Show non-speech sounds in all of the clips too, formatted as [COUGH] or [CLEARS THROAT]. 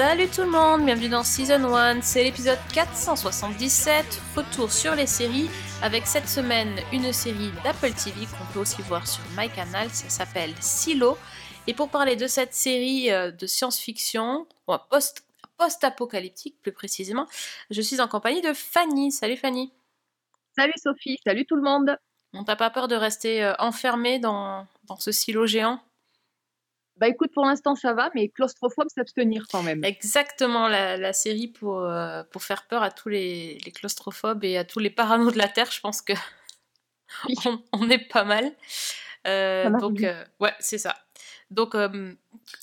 Salut tout le monde, bienvenue dans Season 1, c'est l'épisode 477, retour sur les séries, avec cette semaine une série d'Apple TV qu'on peut aussi voir sur MyCanal, ça s'appelle Silo. Et pour parler de cette série euh, de science-fiction, post- post-apocalyptique plus précisément, je suis en compagnie de Fanny. Salut Fanny. Salut Sophie, salut tout le monde. On t'a pas peur de rester euh, enfermé dans, dans ce silo géant? Bah écoute, pour l'instant ça va, mais claustrophobe s'abstenir quand même. Exactement, la, la série pour, euh, pour faire peur à tous les, les claustrophobes et à tous les paranos de la Terre, je pense que [LAUGHS] Oui. on, on est pas mal. Euh, donc, euh, ouais, c'est ça. Donc,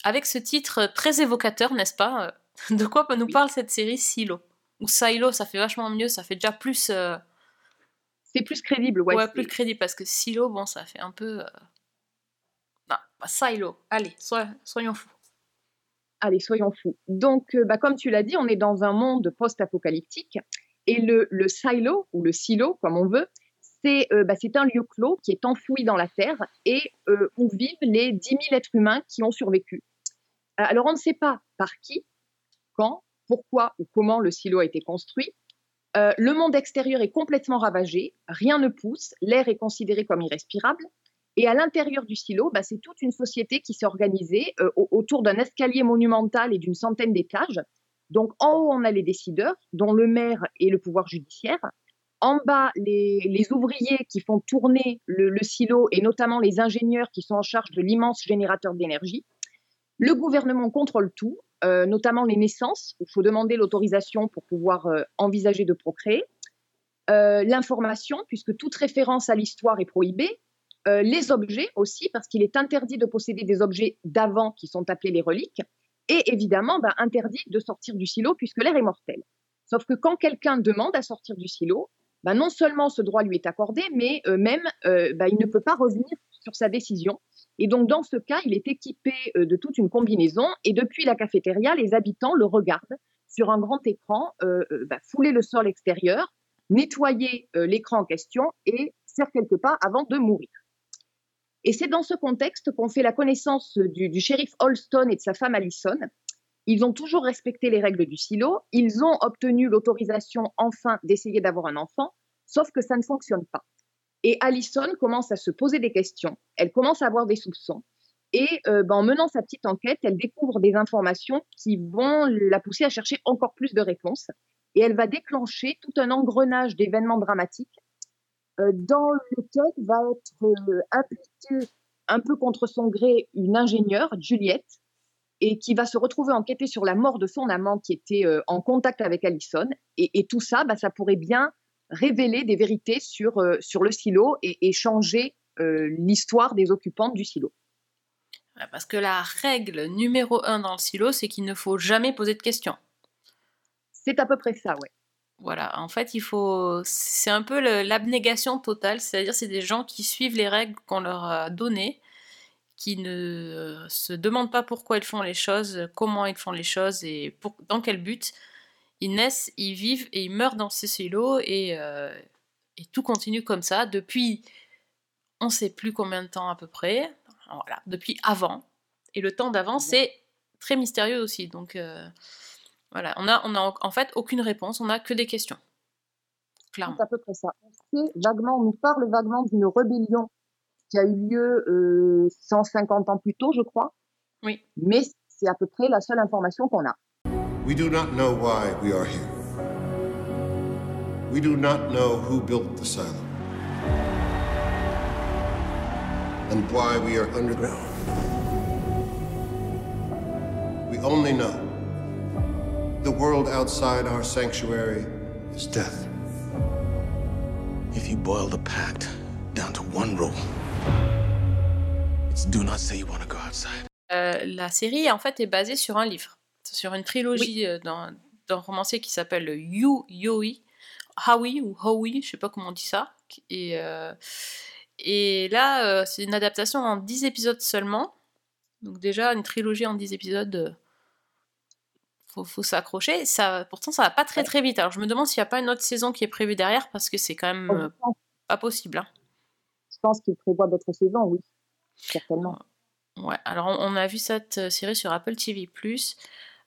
avec ce titre très évocateur, n'est-ce pas De quoi nous Oui. parle cette série Silo? Ou Silo, ça fait vachement mieux, ça fait déjà plus, C'est plus crédible, ouais. ouais, plus crédit, parce que Silo, bon, ça fait un peu... Non, Silo, allez, soy- soyons fous. Allez, soyons fous. Donc, euh, bah, comme tu l'as dit, on est dans un monde post-apocalyptique. Et le, le silo, ou le silo, comme on veut, c'est euh, bah, un lieu clos qui est enfoui dans la terre et euh, où vivent les 10 000 êtres humains qui ont survécu. Euh, Alors, on ne sait pas par qui, quand, pourquoi ou comment le silo a été construit. Le monde extérieur est complètement ravagé, rien ne pousse, l'air est considéré comme irrespirable. Et à l'intérieur du silo, bah, c'est toute une société qui s'est organisée euh, au- autour d'un escalier monumental et d'une centaine d'étages. Donc en haut, on a les décideurs, dont le maire et le pouvoir judiciaire. En bas, les, ouvriers qui font tourner le, silo et notamment les ingénieurs qui sont en charge de l'immense générateur d'énergie. Le gouvernement contrôle tout, euh, notamment les naissances, où il faut demander l'autorisation pour pouvoir euh, envisager de procréer. L'information, puisque toute référence à l'histoire est prohibée. Euh, les objets aussi, parce qu'il est interdit de posséder des objets d'avant qui sont appelés les reliques. Et évidemment, bah, interdit de sortir du silo puisque l'air est mortel. Sauf que quand quelqu'un demande à sortir du silo, bah, non seulement ce droit lui est accordé, mais euh, même euh, bah, il ne peut pas revenir sur sa décision. Et donc dans ce cas, il est équipé de toute une combinaison et depuis la cafétéria, les habitants le regardent sur un grand écran, fouler le sol extérieur, nettoyer l'écran en question et faire quelques pas avant de mourir. Et c'est dans ce contexte qu'on fait la connaissance du, shérif Holston et de sa femme Allison. Ils ont toujours respecté les règles du silo. Ils ont obtenu l'autorisation enfin d'essayer d'avoir un enfant, sauf que ça ne fonctionne pas. Et Allison commence à se poser des questions. Elle commence à avoir des soupçons. Et euh, ben, en menant sa petite enquête, elle découvre des informations qui vont la pousser à chercher encore plus de réponses. Et elle va déclencher tout un engrenage d'événements dramatiques dans lequel va être euh, impliquée un peu contre son gré une ingénieure, Juliette, et qui va se retrouver enquêter sur la mort de son amant qui était euh, en contact avec Allison. Et, et tout ça, bah, ça pourrait bien révéler des vérités sur, euh, sur le silo et, et changer euh, l'histoire des occupants du silo. Parce que la règle numéro un dans le silo, c'est qu'il ne faut jamais poser de questions. C'est à peu près ça, ouais. Voilà, en fait, il faut. C'est un peu l'abnégation totale, c'est-à-dire c'est des gens qui suivent les règles qu'on leur a données, qui ne se demandent pas pourquoi ils font les choses, comment ils font les choses et pour- dans quel but. Ils naissent, ils vivent et ils meurent dans ces silos et, euh, et tout continue comme ça depuis on ne sait plus combien de temps à peu près, voilà, depuis avant. Et le temps d'avant, c'est très mystérieux aussi, donc. euh, voilà, on a, on a en fait aucune réponse, on a que des questions. Clairement. C'est à peu près ça. On sait vaguement, on nous parle vaguement d'une rébellion qui a eu lieu euh, 150 ans plus tôt, je crois. Oui. Mais c'est à peu près la seule information qu'on a. We do not know why we are here. We do not know who built the silo. And why we are underground. We only know the world outside our sanctuary is death. If you boil the pact down to one rule, it's do not say you want to go outside. Euh, la série en fait est basée sur un livre, sur une trilogie euh, d'un d'un romancier qui s'appelle Yu Yoi, Howie ou Howie, je sais pas comment on dit ça. Et, euh, et là, euh, c'est une adaptation en 10 épisodes seulement. Donc déjà, une trilogie en 10 épisodes, euh, faut, faut s'accrocher. Ça, pourtant, ça va pas très très vite. Alors, je me demande s'il n'y a pas une autre saison qui est prévue derrière parce que c'est quand même euh, pas possible. hein. je pense qu'il prévoit d'autres saisons, oui, certainement. Ouais, alors on, a vu cette euh, série sur Apple TV+.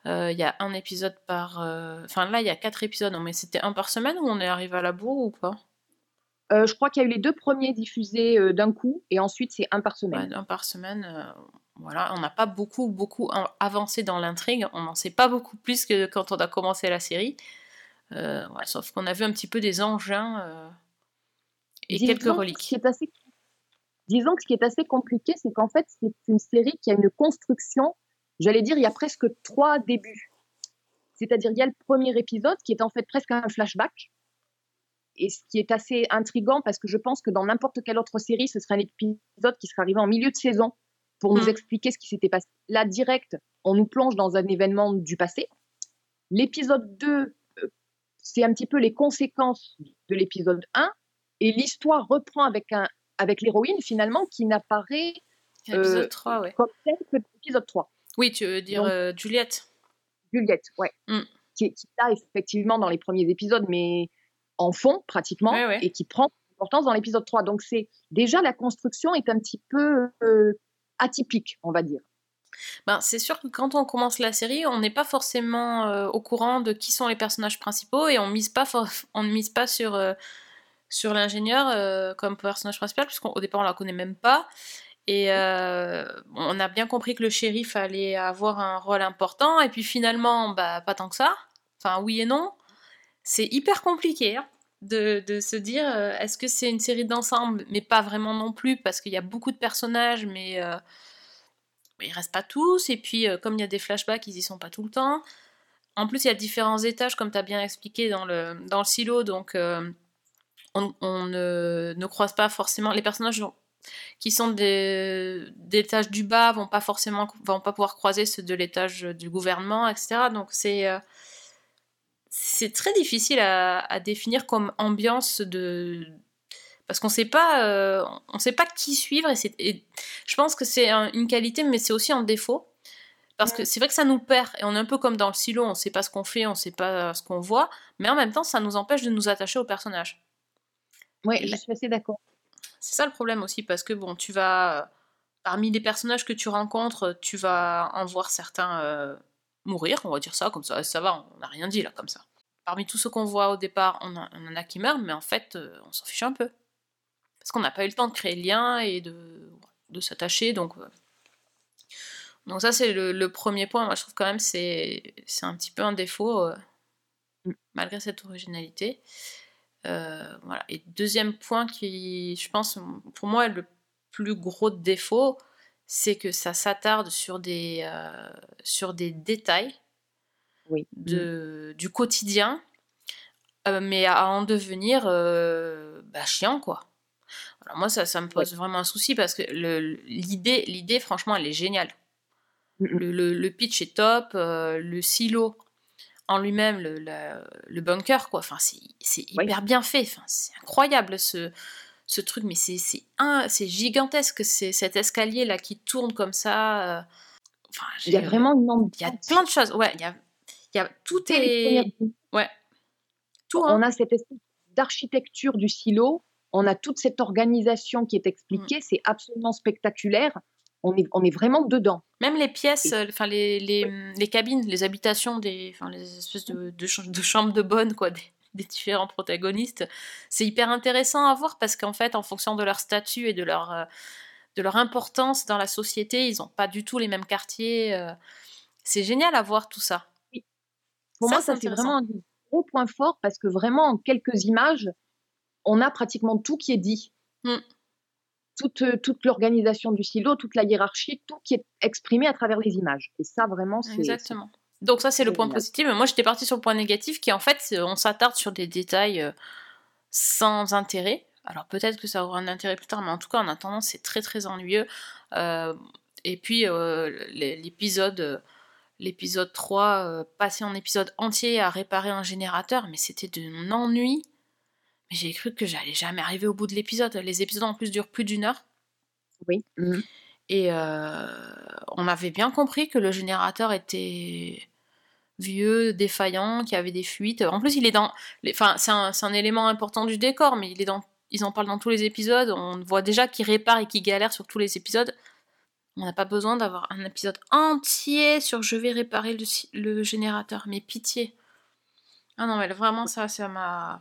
Euh, Il y a un épisode par... Enfin là, il y a quatre épisodes, non, mais c'était un par semaine ou on est arrivé à la bourre ou pas? Euh, je crois qu'il y a eu les deux premiers diffusés euh, d'un coup, et ensuite c'est un par Ouais, semaine. un par semaine. euh, voilà, on n'a pas beaucoup, beaucoup avancé dans l'intrigue. On n'en sait pas beaucoup plus que quand on a commencé la série. Ouais, sauf qu'on a vu un petit peu des engins et Disons quelques que Ce reliques. qui est assez, disons que ce qui est assez compliqué, c'est qu'en fait, c'est une série qui a une construction, j'allais dire, il y a presque trois débuts. C'est-à-dire, il y a le premier épisode qui est en fait presque un flashback. Et ce qui est assez intriguant parce que je pense que dans n'importe quelle autre série, ce serait un épisode qui serait arrivé en milieu de saison pour nous Mm. expliquer ce qui s'était passé. Là, direct, on nous plonge dans un événement du passé. L'épisode 2, euh, c'est un petit peu les conséquences de l'épisode 1 et l'histoire reprend avec, un, avec l'héroïne finalement qui n'apparaît euh, 3, ouais. comme telle que l'épisode 3. Oui, tu veux dire donc- euh, Juliette Juliette, ouais. Mm. Qui, qui est là effectivement dans les premiers épisodes, mais en fond pratiquement, et qui prend importance dans l'épisode 3. Donc c'est déjà la construction est un petit peu euh, atypique, on va dire. Ben, c'est sûr que quand on commence la série, on n'est pas forcément euh, au courant de qui sont les personnages principaux et on mise pas for- [LAUGHS] on ne mise pas sur euh, sur l'ingénieur comme personnage principal puisqu'au départ on la connaît même pas et euh, on a bien compris que le shérif allait avoir un rôle important et puis finalement bah pas tant que ça. Enfin oui et non. C'est hyper compliqué hein, de, se dire euh, est-ce que c'est une série d'ensemble? Mais pas vraiment non plus parce qu'il y a beaucoup de personnages mais euh, ils restent pas tous, et puis euh, comme il y a des flashbacks, ils y sont pas tout le temps. En plus, il y a différents étages, comme tu as bien expliqué dans le, silo, donc euh, on, ne, croise pas forcément. Les personnages qui sont des, étages du bas vont pas forcément vont pas pouvoir croiser ceux de l'étage du gouvernement, etc. Donc c'est c'est très difficile à, à définir comme ambiance de parce qu'on sait pas euh, on sait pas qui suivre et, je pense que c'est un- une qualité mais c'est aussi un défaut. Parce que c'est vrai que ça nous perd et on est un peu comme dans le silo on sait pas ce qu'on fait on sait pas ce qu'on voit mais en même temps ça nous empêche de nous attacher au personnage. Oui, je suis assez d'accord. c'est ça le problème aussi parce que bon tu vas parmi les personnages que tu rencontres tu vas en voir certains euh, mourir on va dire ça comme ça. Ça va on n'a rien dit là comme ça. Parmi tous ceux qu'on voit au départ on, en- on en a qui meurent mais en fait euh, on s'en fiche un peu. Parce qu'on n'a pas eu le temps de créer le lien et de, de s'attacher donc euh. donc ça c'est le, le premier point. Moi je trouve quand même c'est c'est un petit peu un défaut euh, Mm. malgré cette originalité. Euh, voilà. Et deuxième point qui je pense pour moi est le plus gros défaut c'est que ça s'attarde sur des euh, sur des détails Oui. de, du quotidien, euh, mais à en devenir euh, bah, chiant, quoi. Alors moi, ça, ça me pose vraiment un souci parce que le- l'idée, l'idée, franchement, elle est géniale. Mhm. Le, le- le pitch est top, le silo en lui-même, le, le bunker, quoi. Enfin, c'est Oui. hyper bien fait. Enfin, c'est incroyable ce, ce truc, mais c'est gigantesque, c'est cet escalier là qui tourne comme ça. euh. Enfin, Il y a vraiment une il y a plein de choses. Ouais, il y a, il y a tout est ouais tout. hein. on a cette espèce d'architecture du silo, on a toute cette organisation qui est expliquée, Mm. c'est absolument spectaculaire. On est, on est vraiment dedans. Même les pièces, euh, enfin les, les, les cabines, les habitations des, enfin les espèces de, de, ch- de chambres de bonne quoi, des, [LAUGHS] des différents protagonistes, c'est hyper intéressant à voir parce qu'en fait, en fonction de leur statut et de leur euh, de leur importance dans la société, ils n'ont pas du tout les mêmes quartiers. euh. C'est génial à voir tout ça. Pour Ça, moi, ça c'est vraiment un gros points forts parce que vraiment en quelques images, on a pratiquement tout qui est dit. Mm. Toute, euh, toute l'organisation du silo, toute la hiérarchie, tout qui est exprimé à travers les images. Et ça, vraiment, c'est Exactement. Donc ça, c'est le point génial. positif. Mais moi, j'étais partie sur le point négatif, qui en fait, c'est- on s'attarde sur des détails euh, sans intérêt. Alors peut-être que ça aura un intérêt plus tard, mais en tout cas, en attendant, c'est très très ennuyeux. Euh, et puis euh, l'é- l'épisode, euh, l'épisode 3, euh, passer en épisode entier à réparer un générateur, mais c'était de l'ennui. Mais j'ai cru que j'allais jamais arriver au bout de l'épisode. Les épisodes en plus durent plus d'une heure. Oui. Mm. Et euh, on avait bien compris que le générateur était vieux, défaillant, qui avait des fuites. En plus, il est dans. les- Enfin, c'est un, c'est un élément important du décor, mais il est dans. Ils en parlent dans tous les épisodes. On voit déjà qu'il répare et qu'il galère sur tous les épisodes. On n'a pas besoin d'avoir un épisode entier sur je vais réparer le, le générateur. Mais pitié. Ah non, mais vraiment, ça, ça m'a.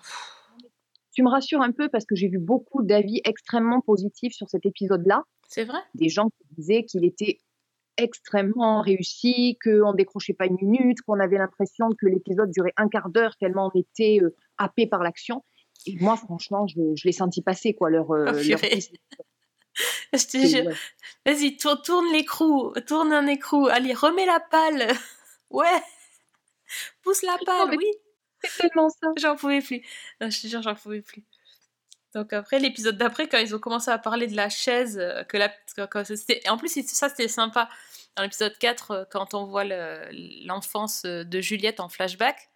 Tu me rassures un peu parce que j'ai vu beaucoup d'avis extrêmement positifs sur cet épisode-là. C'est vrai? Des gens qui disaient qu'il était extrêmement réussi, qu'on décrochait pas une minute, qu'on avait l'impression que l'épisode durait un quart d'heure tellement on était euh, happé par l'action. Et moi, franchement, je, je l'ai senti passer, quoi, leur... euh, Oh, leur. [LAUGHS] Je te jure. ouais. Vas-y, tour- tourne l'écrou, tourne un écrou. Allez, remets la palle. [LAUGHS] Ouais. Pousse la palle, oui. C'est tellement ça. J'en pouvais plus. Non, je te jure, j'en pouvais plus. Donc après, l'épisode d'après, quand ils ont commencé à parler de la chaise, euh, que la... que- que En plus, ça, c'était sympa. Dans l'épisode 4, euh, quand on voit le- l'enfance euh, de Juliette en flashback,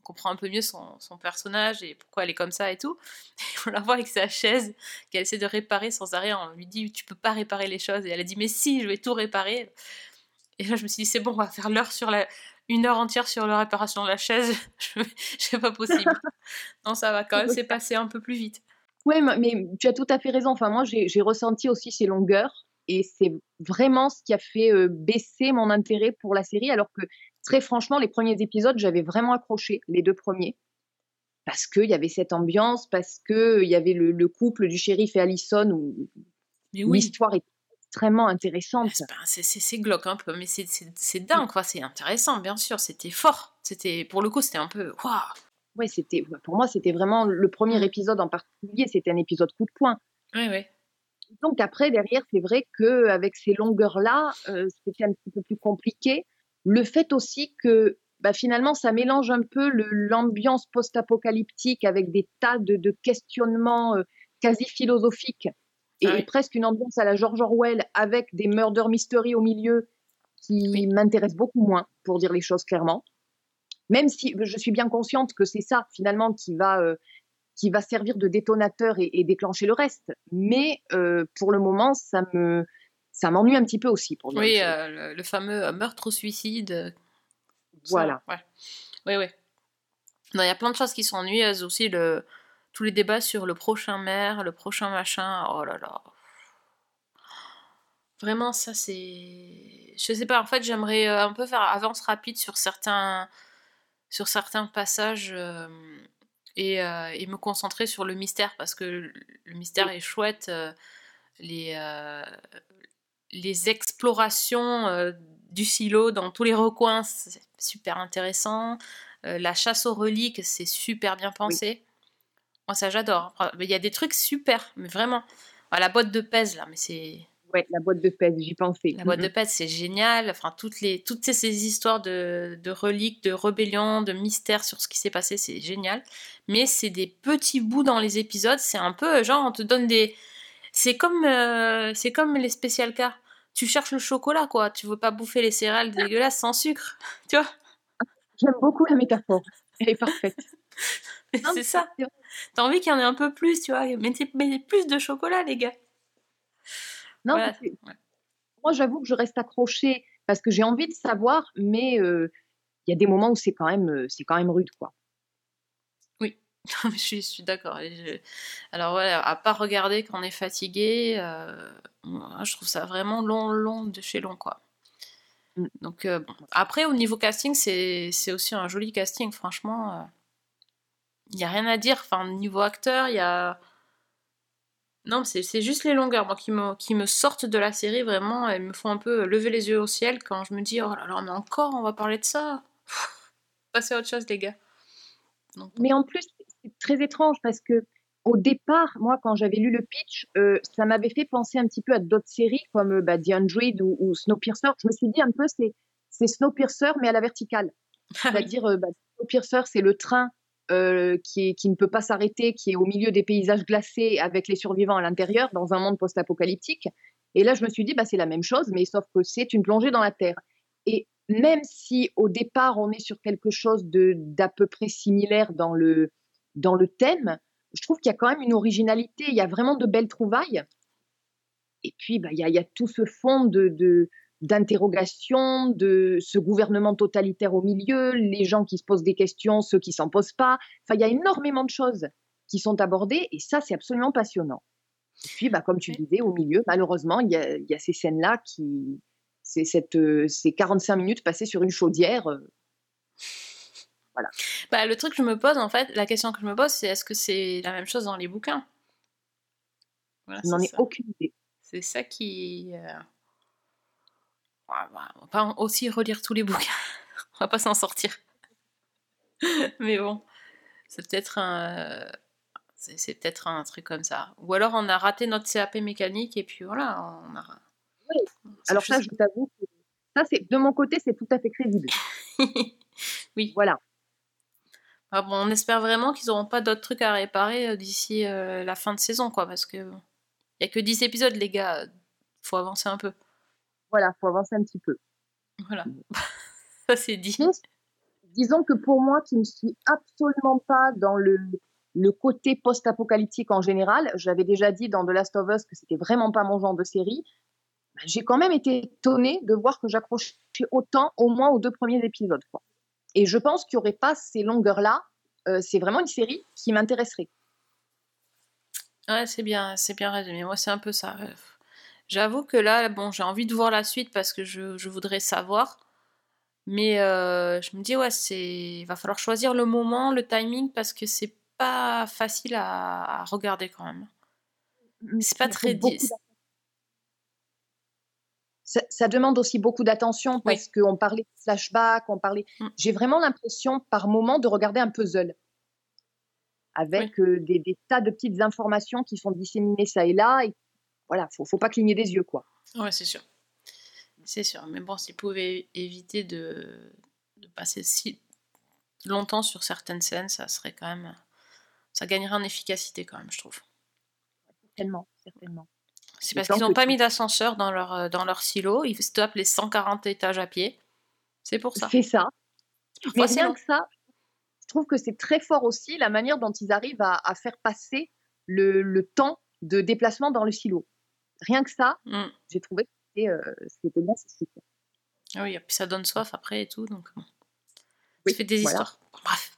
on comprend un peu mieux son, son personnage et pourquoi elle est comme ça et tout. [LAUGHS] Et on la voit avec sa chaise qu'elle essaie de réparer sans arrêt. On lui dit, tu peux pas réparer les choses. Et elle a dit, mais si, je vais tout réparer. Et là, je me suis dit, c'est bon, on va faire l'heure sur la... Une heure entière sur la réparation de la chaise, [LAUGHS] je c'est pas possible. [LAUGHS] non, ça va quand même, c'est passé un peu plus vite. Oui, mais tu as tout à fait raison. Enfin, moi, j'ai ressenti aussi ces longueurs et c'est vraiment ce qui a fait euh, baisser mon intérêt pour la série. Alors que, très franchement, les premiers épisodes, j'avais vraiment accroché, les deux premiers. Parce qu'il y avait cette ambiance, parce qu'il y avait le, le couple du shérif et Allison où l'histoire est extrêmement intéressante. c'est glauque un peu, mais c'est- c'est dingue, quoi. C'est intéressant, bien sûr. C'était fort. C'était Pour le coup, c'était un peu. Waouh Ouais, c'était, pour moi, c'était vraiment le premier épisode en particulier. C'était un épisode coup de poing. Ouais, ouais. Donc après, derrière, c'est vrai qu'avec ces longueurs-là, euh, c'était un petit peu plus compliqué. Le fait aussi que bah, finalement, ça mélange un peu l'ambiance post-apocalyptique avec des tas de, de questionnements euh, quasi philosophiques et, Ah oui. et presque une ambiance à la George Orwell avec des murder mystery au milieu qui Oui. m'intéressent beaucoup moins, pour dire les choses clairement. Même si je suis bien consciente que c'est ça finalement qui va euh, qui va servir de détonateur et, et déclencher le reste. Mais euh, pour le moment, ça me ça m'ennuie un petit peu aussi. Pour Oui, euh, le, le fameux euh, meurtre-suicide. euh, ça, Voilà. Ouais. Oui, oui. Non, il y a plein de choses qui sont ennuyeuses aussi. Le... Tous les débats sur le prochain maire, le prochain machin. Oh là là. Vraiment, ça c'est. Je sais pas, en fait, j'aimerais un peu faire avance rapide sur certains, sur certains passages euh, et, euh, et me concentrer sur le mystère parce que le mystère est chouette. euh, les, euh, les explorations du silo dans tous les recoins, c'est super intéressant. La chasse aux reliques, c'est super bien pensé. Moi, ça j'adore. Il y a des trucs super, mais vraiment. La boîte de pèse, là, mais c'est. Ouais, la boîte de pèse, j'y pensais. La boîte de pèse, c'est génial. Enfin, toutes, les, toutes ces, histoires de, de reliques, de rébellion, de mystère sur ce qui s'est passé, c'est génial. Mais c'est des petits bouts dans les épisodes. C'est un peu genre, on te donne des. C'est comme, euh, c'est comme les spécial cas. Tu cherches le chocolat, quoi. Tu veux pas bouffer les céréales dégueulasses sans sucre. [LAUGHS] Tu vois J'aime beaucoup la métaphore. Elle est parfaite. [LAUGHS] C'est ça. T'as envie qu'il y en ait un peu plus, tu vois. Mettez, mettez plus de chocolat, les gars. Non, Voilà. Ouais. moi, j'avoue que je reste accrochée parce que j'ai envie de savoir, mais euh, il y a des moments où c'est quand même, euh, c'est quand même rude, quoi. [LAUGHS] je suis, je suis d'accord. Je- Alors voilà, à pas regarder quand on est fatigué, euh, moi, je trouve ça vraiment long, long de chez long, quoi. Mm. Donc euh, bon. après, au niveau casting, c'est c'est aussi un joli casting, franchement. Il n'y a rien à dire. Enfin, niveau acteur, il y a... Non, c'est c'est juste les longueurs, moi, qui me, qui me sortent de la série, vraiment. Elles me font un peu lever les yeux au ciel quand je me dis, oh là là, mais encore, on va parler de ça. [LAUGHS] Passez à autre chose, les gars. Donc, Mais en plus, c'est très étrange parce que au départ, moi, quand j'avais lu le pitch, euh, ça m'avait fait penser un petit peu à d'autres séries comme euh, bah, The Android ou, ou Snowpiercer. Je me suis dit un peu, c'est Snowpiercer mais à la verticale. C'est-à-dire, euh, bah, Snowpiercer, c'est le train euh, qui, ne peut pas s'arrêter, qui est au milieu des paysages glacés avec les survivants à l'intérieur dans un monde post-apocalyptique. Et là, je me suis dit, bah, c'est la même chose, mais sauf que c'est une plongée dans la Terre. Et même si au départ, on est sur quelque chose d'à peu près similaire dans le, dans le thème, je trouve qu'il y a quand même une originalité, il y a vraiment de belles trouvailles. Et puis, bah, il y, a, tout ce fond de, d'interrogation de ce gouvernement totalitaire au milieu, les gens qui se posent des questions, ceux qui s'en posent pas. Enfin, il y a énormément de choses qui sont abordées et ça, c'est absolument passionnant. Et puis, bah, comme tu disais, au milieu, malheureusement, il y a, il y a ces scènes-là qui, c'est cette, euh, ces 45 minutes passées sur une chaudière. euh, voilà. Bah, le truc que je me pose, en fait, la question que je me pose, c'est est-ce que c'est la même chose dans les bouquins? Voilà, Je n'en ai aucune idée. C'est ça qui. euh, on va pas aussi relire tous les [LAUGHS] bouquins. on va pas s'en sortir. [LAUGHS] Mais bon, c'est peut-être un. C'est peut-être un truc comme ça. Ou alors on a raté notre CAP mécanique et puis voilà, on a. Oui. Alors ça, je t'avoue que ça, c'est de mon côté, c'est tout à fait crédible. [LAUGHS] oui. Voilà. Ah bon, on espère vraiment qu'ils n'auront pas d'autres trucs à réparer euh, d'ici euh, la fin de saison, quoi, parce que il y a que 10 épisodes, les gars. Faut avancer un peu. Voilà, faut avancer un petit peu. Voilà. [LAUGHS] Ça c'est dit. Mais disons que pour moi, qui ne suis absolument pas dans le, le côté post-apocalyptique en général, j'avais déjà dit dans The Last of Us que c'était vraiment pas mon genre de série. bah, J'ai quand même été étonnée de voir que j'accrochais autant, au moins aux deux premiers épisodes. Quoi. Et je pense qu'il n'y aurait pas ces longueurs-là. Euh, c'est vraiment une série qui m'intéresserait. Ouais, c'est bien, c'est bien résumé. Moi, c'est un peu ça. J'avoue que là, bon, j'ai envie de voir la suite parce que je, je voudrais savoir. Mais euh, je me dis, ouais, c'est, il va falloir choisir le moment, le timing, parce que c'est pas facile à, à regarder quand même. C'est pas Il faut très ça, ça demande aussi beaucoup d'attention parce qu'on parlait de flashback, on parlait. Mm. J'ai vraiment l'impression par moment de regarder un puzzle avec euh, des, des tas de petites informations qui sont disséminées ça et là. Et voilà, faut, faut pas cligner des yeux quoi. Ouais, c'est sûr. C'est sûr. Mais bon, s'ils pouvaient éviter de, de passer si longtemps sur certaines scènes, ça serait quand même. Ça gagnerait en efficacité quand même, je trouve. Certainement, certainement. C'est parce qu'ils n'ont pas mis d'ascenseur dans leur, euh, dans leur silo. Ils se tapent les 140 étages à pied. C'est pour ça. C'est ça. Mais rien que ça, je trouve que c'est très fort aussi la manière dont ils arrivent à, à faire passer le, le temps de déplacement dans le silo. Rien que ça, Mm. j'ai trouvé que c'était euh, c'était bien. Ah oui, et puis ça donne soif après et tout. Donc, bon. Oui, ça fait des voilà. histoires. Bref.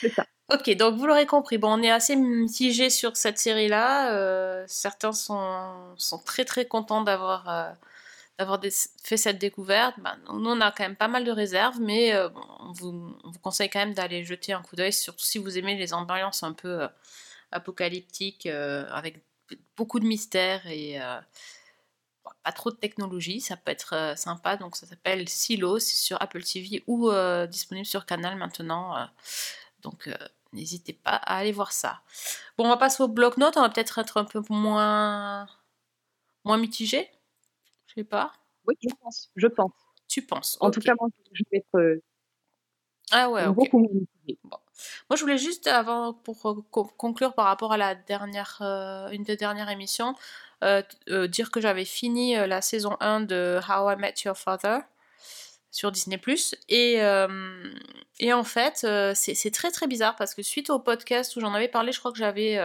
C'est ça. Ok, donc vous l'aurez compris, bon, on est assez mitigé sur cette série-là. euh, certains sont, sont très très contents d'avoir euh, d'avoir des- fait cette découverte. Ben, nous, on a quand même pas mal de réserves, mais euh, bon, on, vous, on vous conseille quand même d'aller jeter un coup d'œil, surtout si vous aimez les ambiances un peu apocalyptiques, avec beaucoup de mystères et euh, bon, pas trop de technologie. Ça peut être euh, sympa, donc ça s'appelle Silo, c'est sur Apple TV ou euh, disponible sur Canal maintenant. euh, donc, euh, n'hésitez pas à aller voir ça. Bon, on va passer au bloc-notes. On va peut-être être un peu moins, moins mitigé. Je sais pas. Oui, je pense. Je pense. Tu penses En tout cas, moi, je vais être Ah ouais, beaucoup moins motivée. Moi, je voulais juste, avant, pour euh, co- conclure par rapport à la dernière, euh, une des dernières émissions, euh, euh, dire que j'avais fini la saison 1 de How I Met Your Father sur Disney+. Et, et en fait, c'est très très bizarre parce que suite au podcast où j'en avais parlé, je crois que j'avais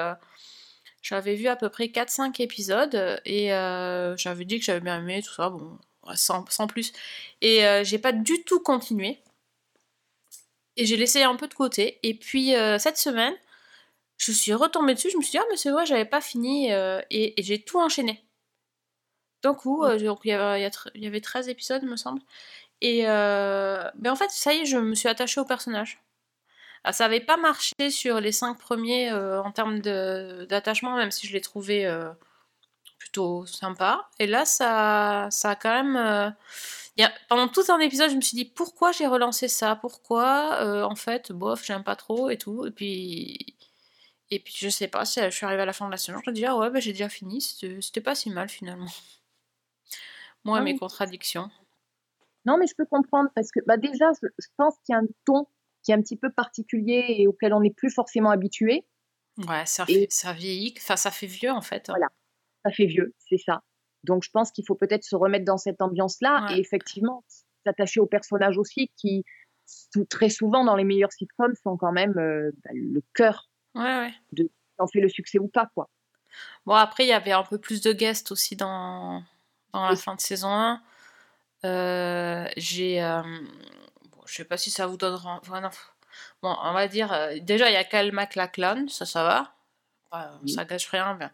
j'avais vu à peu près 4-5 épisodes et j'avais dit que j'avais bien aimé, tout ça, bon, sans, sans plus. Et j'ai pas du tout continué. Et j'ai laissé un peu de côté. Et puis euh, cette semaine, je suis retombée dessus. Je me suis dit, ah, mais c'est vrai, j'avais pas fini. euh, et et j'ai tout enchaîné. D'un coup, euh, donc, il y, avait, il y avait 13 épisodes, me semble. Et euh, ben en fait, ça y est, je me suis attachée au personnage. Ah, ça avait pas marché sur les 5 premiers en termes d'attachement, même si je l'ai trouvé euh, plutôt sympa. Et là, ça, ça a quand même. A- pendant tout un épisode, je me suis dit pourquoi j'ai relancé ça? Pourquoi euh, En fait, bof, j'aime pas trop et tout. Et puis. Et puis, je sais pas, je suis arrivée à la fin de la saison, je me dis ah ouais, bah, j'ai déjà fini, c'était pas si mal finalement. [LAUGHS] Moi mes contradictions. Non, mais je peux comprendre parce que bah, déjà, je, je pense qu'il y a un ton qui est un petit peu particulier et auquel on n'est plus forcément habitué. Ouais, ça, Et- ça vieillit, enfin ça fait vieux en fait. hein. Voilà. Ça fait vieux, c'est ça. Donc, je pense qu'il faut peut-être se remettre dans cette ambiance-là Ouais. et effectivement s'attacher aux personnages aussi qui, très souvent, dans les meilleurs sitcoms, sont quand même euh, bah, le cœur Ouais, ouais. qui en fait le succès ou pas, quoi. Bon, après, il y avait un peu plus de guests aussi dans, dans la fin de saison 1. Euh, j'ai. euh, bon, je sais pas si ça vous donnera. Bon, on va dire. euh, déjà, il y a Kyle MacLachlan, ça, ça va. Ouais, Oui. Ça gâche rien. mais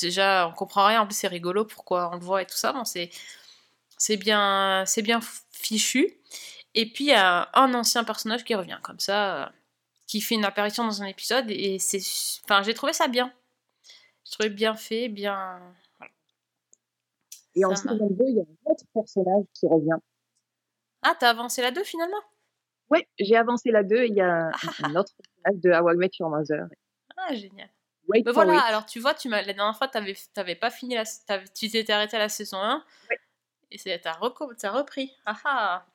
déjà, on comprend rien. En plus, c'est rigolo pourquoi on le voit et tout ça. Bon, c'est. C'est bien, c'est bien fichu. Et puis, il y a un ancien personnage qui revient, comme ça, euh, qui fait une apparition dans un épisode. Et c'est. Enfin, j'ai trouvé ça bien. J'ai trouvé bien fait, bien. Et en saison 2, il y a un autre personnage qui revient. Ah, t'as avancé la 2 finalement? Ouais, j'ai avancé la 2 et il y a un, [LAUGHS] un autre personnage de How I Met Your Mother. Ah, génial. Wait Mais for voilà, it. alors tu vois, tu m'as, la dernière fois, t'avais, t'avais pas fini la, tu t'étais arrêté à la saison 1. Ouais. Et reco- t'as repris. Ah ah.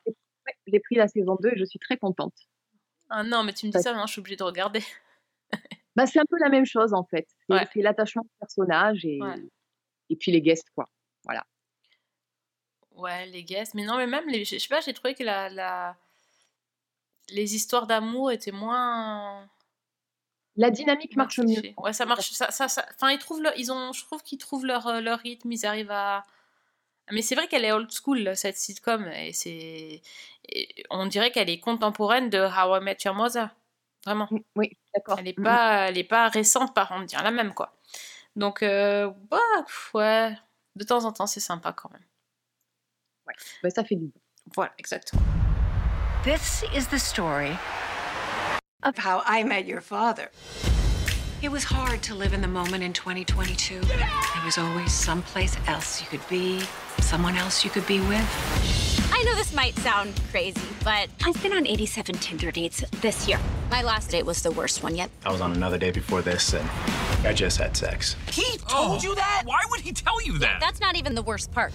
J'ai pris la saison 2 et je suis très contente. Ah non, mais tu me dis ça, maintenant je suis obligée de regarder. [LAUGHS] Bah, c'est un peu la même chose en fait. C'est Ouais. l'attachement au personnage et, Ouais. et puis les guests quoi. Ouais, les guests. Mais non, mais même, les, je sais pas, j'ai trouvé que la, la... les histoires d'amour étaient moins. La dynamique marche mieux. Ouais, ça marche. Ça, ça, ça- Enfin, ils trouvent leur, ils ont, je trouve qu'ils trouvent leur, euh, leur rythme, ils arrivent à. Mais c'est vrai qu'elle est old school, cette sitcom, et c'est. on dirait qu'elle est contemporaine de How I Met Your Mother. Vraiment. Mm, Oui, d'accord. Elle est Mm, pas, elle est pas récente par on dire la même quoi. Donc euh, bah, ouais, de temps en temps c'est sympa quand même. mm. Bah, ça fait du bien. Voilà, exactement. This is the story of how I met your father. It was hard to live in the moment in 2022. There was always someplace else you could be, someone else you could be with. I know this might sound crazy, but I've been on 87 Tinder dates this year. My last date was the worst one yet. I was on another day before this, and I just had sex. He told oh. you that? Why would he tell you that? That's not even the worst part.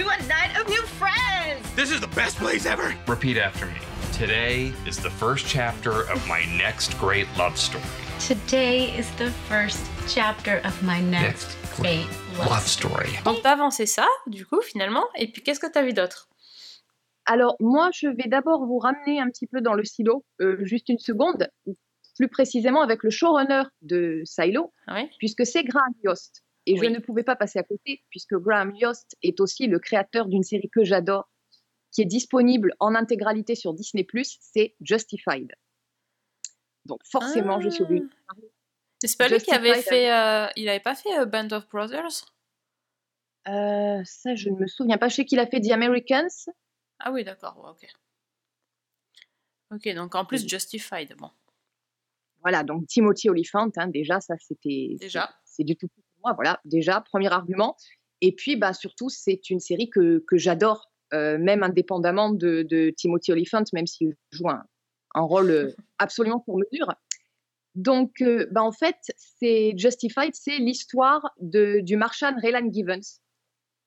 To a night of new friends! This is the best place ever. Repeat after me. Today is the first chapter of my next great love story. Today is the first chapter of my next great love story. Donc t'as avancé ça du coup finalement, et puis qu'est-ce que t'as vu d'autre? Alors moi, je vais d'abord vous ramener un petit peu dans le silo, euh, juste une seconde, plus précisément avec le showrunner de Silo, Oui. puisque c'est Graham Yost. Et je ne pouvais pas passer à côté, puisque Graham Yost est aussi le créateur d'une série que j'adore, qui est disponible en intégralité sur Disney+, c'est Justified. Donc forcément, je suis obligée. Et C'est pas lui qui avait fait, euh, il avait pas fait euh, Band of Brothers? Euh, ça, je ne me souviens pas. Je sais qu'il a fait The Americans. Ah oui, d'accord, ouais, ok. Ok, donc en plus Justified, bon. Voilà, donc Timothy Olyphant, hein, déjà, ça c'était. Déjà. c'est- du tout moi, voilà, déjà, premier argument. Et puis, bah, surtout, c'est une série que, que j'adore, euh, même indépendamment de, Timothy Olyphant, même s'il joue un, rôle absolument pour mesure. Donc, euh, bah, en fait, c'est Justified, c'est l'histoire du marchand Raylan Givens,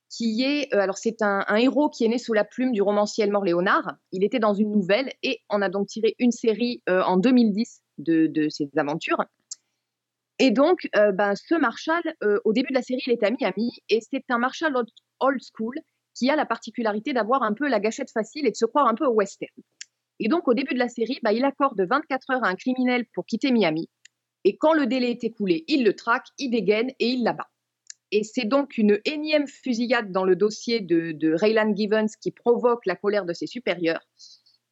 qui est, euh, alors c'est un, un héros qui est né sous la plume du romancier Elmore Léonard. Il était dans une nouvelle et on a donc tiré une série euh, en 2010 de, de ses aventures. Et donc, euh, ben, ce Marshall, euh, au début de la série, il est à Miami et c'est un Marshall old, school qui a la particularité d'avoir un peu la gâchette facile et de se croire un peu au western. Et donc, au début de la série, ben, il accorde 24 heures à un criminel pour quitter Miami. Et quand le délai est écoulé, il le traque, il dégaine et il l'abat. Et c'est donc une énième fusillade dans le dossier de, de Raylan Givens qui provoque la colère de ses supérieurs,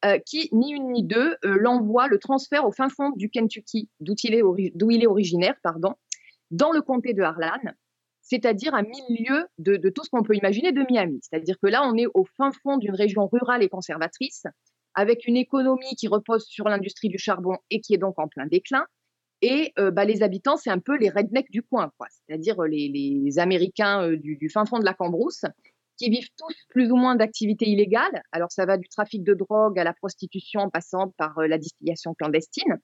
euh, qui, ni une ni deux, euh, l'envoie, le transfert au fin fond du Kentucky, d'où il, est originaire, pardon, dans le comté de Harlan, c'est-à-dire à mille lieues de, tout ce qu'on peut imaginer de Miami. C'est-à-dire que là, on est au fin fond d'une région rurale et conservatrice, avec une économie qui repose sur l'industrie du charbon et qui est donc en plein déclin. Et euh, bah, les habitants, c'est un peu les rednecks du coin. C'est-à-dire euh, les, Américains du, du fin fond de la Cambrousse, qui vivent tous plus ou moins d'activités illégales. Alors ça va du trafic de drogue à la prostitution, en passant par euh, la distillation clandestine.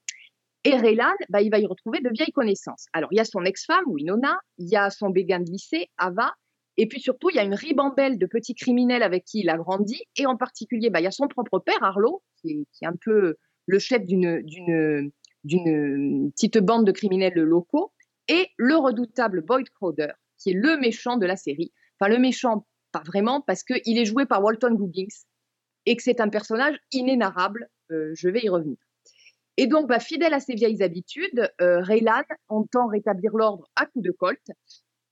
Et Raylan, bah, il va y retrouver de vieilles connaissances. Alors il y a son ex-femme, Winona, il y a son béguin de lycée, Ava, et puis surtout il y a une ribambelle de petits criminels avec qui il a grandi, et en particulier, bah, il y a son propre père, Arlo, qui est, qui est un peu le chef d'une petite bande de criminels locaux, et le redoutable Boyd Crowder, qui est le méchant de la série. Enfin, le méchant, pas vraiment, parce qu'il est joué par Walton Goggins, et que c'est un personnage inénarrable. euh, je vais y revenir. Et donc, bah, fidèle à ses vieilles habitudes, euh, Raylan entend rétablir l'ordre à coups de colt.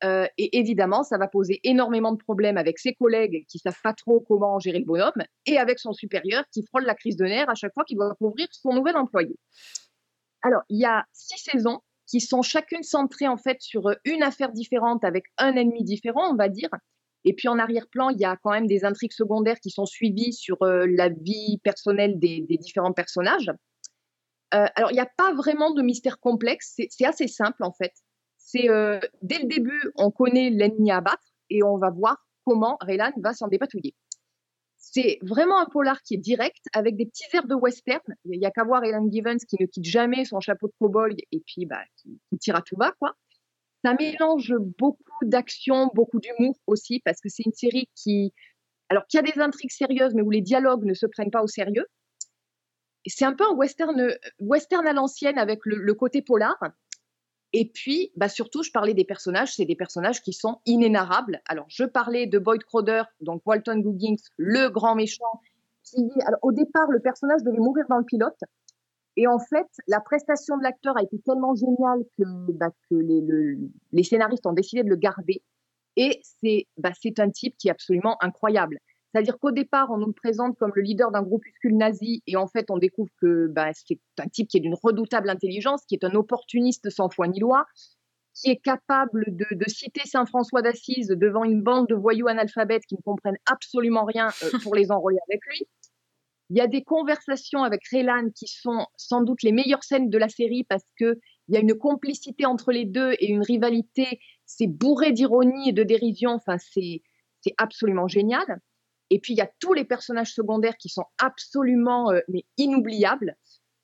Euh, et évidemment, ça va poser énormément de problèmes avec ses collègues qui savent pas trop comment gérer le bonhomme et avec son supérieur qui frôle la crise de nerfs à chaque fois qu'il doit couvrir son nouvel employé. Alors, il y a six saisons qui sont chacune centrées en fait sur une affaire différente avec un ennemi différent, on va dire. Et puis en arrière-plan, il y a quand même des intrigues secondaires qui sont suivies sur euh, la vie personnelle des, différents personnages. Euh, alors, il n'y a pas vraiment de mystère complexe, c'est assez simple en fait. C'est euh, dès le début, on connaît l'ennemi à battre et on va voir comment Raylan va s'en dépatouiller. C'est vraiment un polar qui est direct, avec des petits airs de western. Il n'y a qu'à voir Raylan Givens qui ne quitte jamais son chapeau de cowboy et puis bah, qui, qui tire à tout va, quoi. Ça mélange beaucoup d'action, beaucoup d'humour aussi, parce que c'est une série qui, alors qui a des intrigues sérieuses, mais où les dialogues ne se prennent pas au sérieux. C'est un peu un western, western à l'ancienne avec le, le côté polar, et puis, bah surtout, je parlais des personnages, c'est des personnages qui sont inénarrables. Alors, je parlais de Boyd Crowder, donc Walton Goggins, le grand méchant, qui, alors, au départ, le personnage devait mourir dans le pilote. Et en fait, la prestation de l'acteur a été tellement géniale que, bah, les, le, les, scénaristes ont décidé de le garder. Et c'est bah, un type qui est absolument incroyable. C'est-à-dire qu'au départ, on nous le présente comme le leader d'un groupuscule nazi, et en fait, on découvre que bah, c'est un type qui est d'une redoutable intelligence, qui est un opportuniste sans foi ni loi, qui est capable de, de citer Saint François d'Assise devant une bande de voyous analphabètes qui ne comprennent absolument rien euh, pour les enrôler avec lui. Il y a des conversations avec Raylan qui sont sans doute les meilleures scènes de la série parce que il y a une complicité entre les deux et une rivalité. C'est bourré d'ironie et de dérision. Enfin, c'est absolument génial. Et puis, il y a tous les personnages secondaires qui sont absolument euh, mais inoubliables.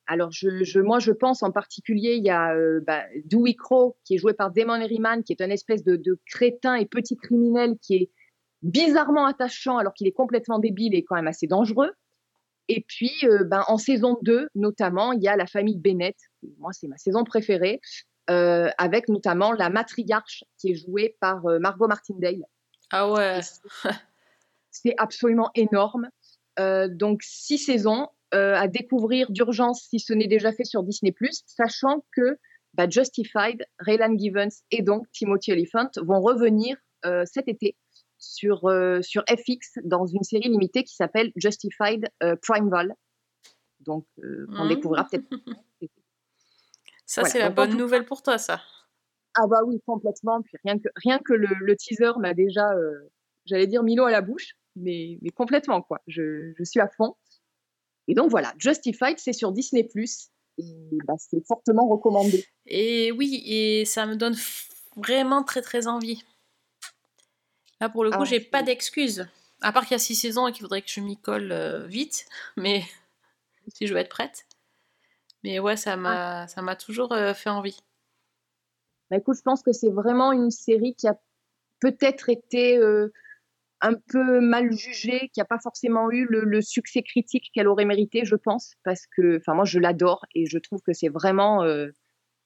Alors, je, je, moi, je pense en particulier, il y a euh, bah, Dewey Crow, qui est joué par Damon Herriman, qui est un espèce de, de crétin et petit criminel qui est bizarrement attachant alors qu'il est complètement débile et quand même assez dangereux. Et puis, euh, ben, en saison 2, notamment, il y a la famille Bennett. Moi, c'est ma saison préférée, euh, avec notamment la matriarche qui est jouée par euh, Margot Martindale. Ah ouais c'est absolument énorme. Donc six saisons à découvrir d'urgence si ce n'est déjà fait sur Disney+, sachant que bah, Justified, Raylan Givens et donc Timothy Elephant vont revenir cet été sur, euh, sur FX dans une série limitée qui s'appelle Justified euh, Primeval. Donc on mmh. découvrira peut-être. [LAUGHS] Ça, voilà. c'est la bonne nouvelle pour toi, ça. Ah bah oui, complètement. Puis rien que, rien que le, le teaser m'a déjà, j'allais dire, Milo à la bouche mais, mais complètement, quoi. Je, je, suis à fond. Et donc voilà, Justified, c'est sur Disney ⁇ et bah, c'est fortement recommandé. Et oui, et ça me donne vraiment très très envie. Là, pour le coup, ah, j'ai pas d'excuses. À part qu'il y a six saisons et qu'il faudrait que je m'y colle euh, vite, [LAUGHS] mais [LAUGHS] si je veux être prête. Mais ouais, ça m'a, ah. ça m'a toujours euh, fait envie. Bah, écoute, je pense que c'est vraiment une série qui a peut-être été euh, un peu mal jugée, qui n'a pas forcément eu le, le succès critique qu'elle aurait mérité, je pense, parce que, enfin, moi, je l'adore et je trouve que c'est vraiment,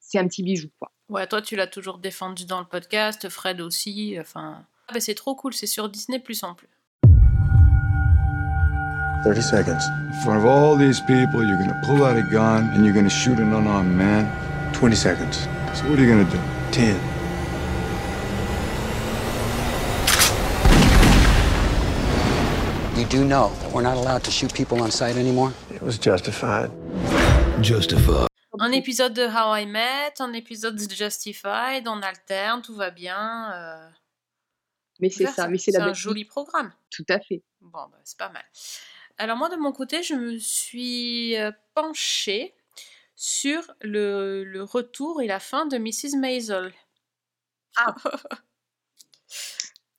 c'est un petit bijou, quoi. Ouais, toi, tu l'as toujours défendu dans le podcast, Fred aussi, enfin, ah, bah, c'est trop cool, c'est sur Disney Plus en plus. 30 seconds. In front of all these people, you're gonna pull out a gun and you're gonna shoot an unarmed man. 20 seconds. So what are you gonna do? 10. You do know that we're not allowed to shoot people on sight anymore? It was justified. Justified. Un épisode de How I Met, un épisode de Justified, on alterne, tout va bien. Euh... Mais c'est ça, mais c'est un joli programme. Tout à fait. Bon, bah, c'est pas mal. Alors moi, de mon côté, je me suis euh, penchée sur le, le retour et la fin de Mrs. Maisel. Ah. [LAUGHS]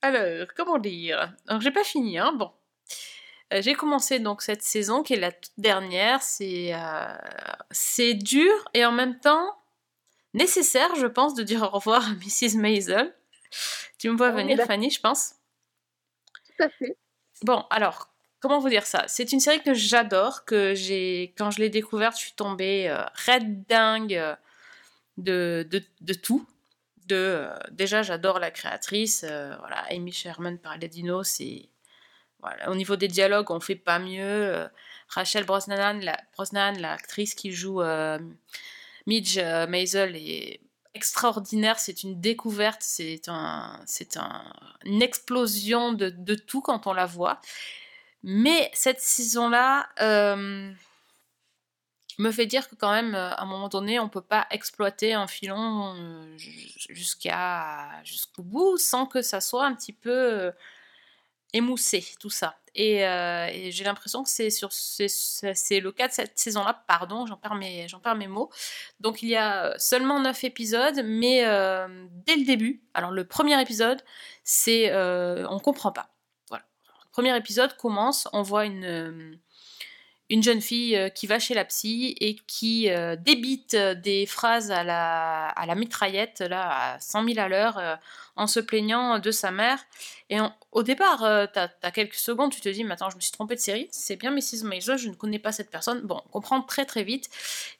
Alors, comment dire? Alors, j'ai pas fini, hein, bon. Euh, j'ai commencé donc cette saison qui est la toute dernière. C'est euh, c'est dur et en même temps nécessaire, je pense, de dire au revoir à Mrs. Maisel. Tu me vois venir, Fanny, je pense. Tout à fait. Bon, alors, comment vous dire ça? C'est une série que j'adore, que j'ai, quand je l'ai découverte, je suis tombée euh, dingue euh, de, de, de, tout. De, euh, déjà, j'adore la créatrice. Euh, voilà, Amy Sherman par les dinos, c'est voilà, au niveau des dialogues, on fait pas mieux. Rachel Brosnahan, la, Brosnan, l'actrice qui joue Midge Maisel, est extraordinaire, c'est une découverte, c'est un, un, une explosion de, de tout quand on la voit. Mais cette saison-là euh, me fait dire que quand même, euh, à un moment donné, on peut pas exploiter un filon euh, jusqu'à jusqu'au bout sans que ça soit un petit peu émoussé, tout ça. Et, euh, et j'ai l'impression que c'est sur c'est, le cas de cette saison-là. Pardon, j'en perds mes perds mes mots. Donc il y a seulement 9 épisodes, mais euh, dès le début, alors le premier épisode, c'est euh, on comprend pas. Voilà. Le premier épisode commence, on voit une euh, une jeune fille euh, qui va chez la psy et qui euh, débite euh, des phrases à la, mitraillette, là, à 100 000 à l'heure, en se plaignant de sa mère. Et au départ, euh, as quelques secondes, tu te dis, mais attends, je me suis trompée de série, c'est bien Mrs. Maisel, je ne connais pas cette personne. Bon, on comprend très très vite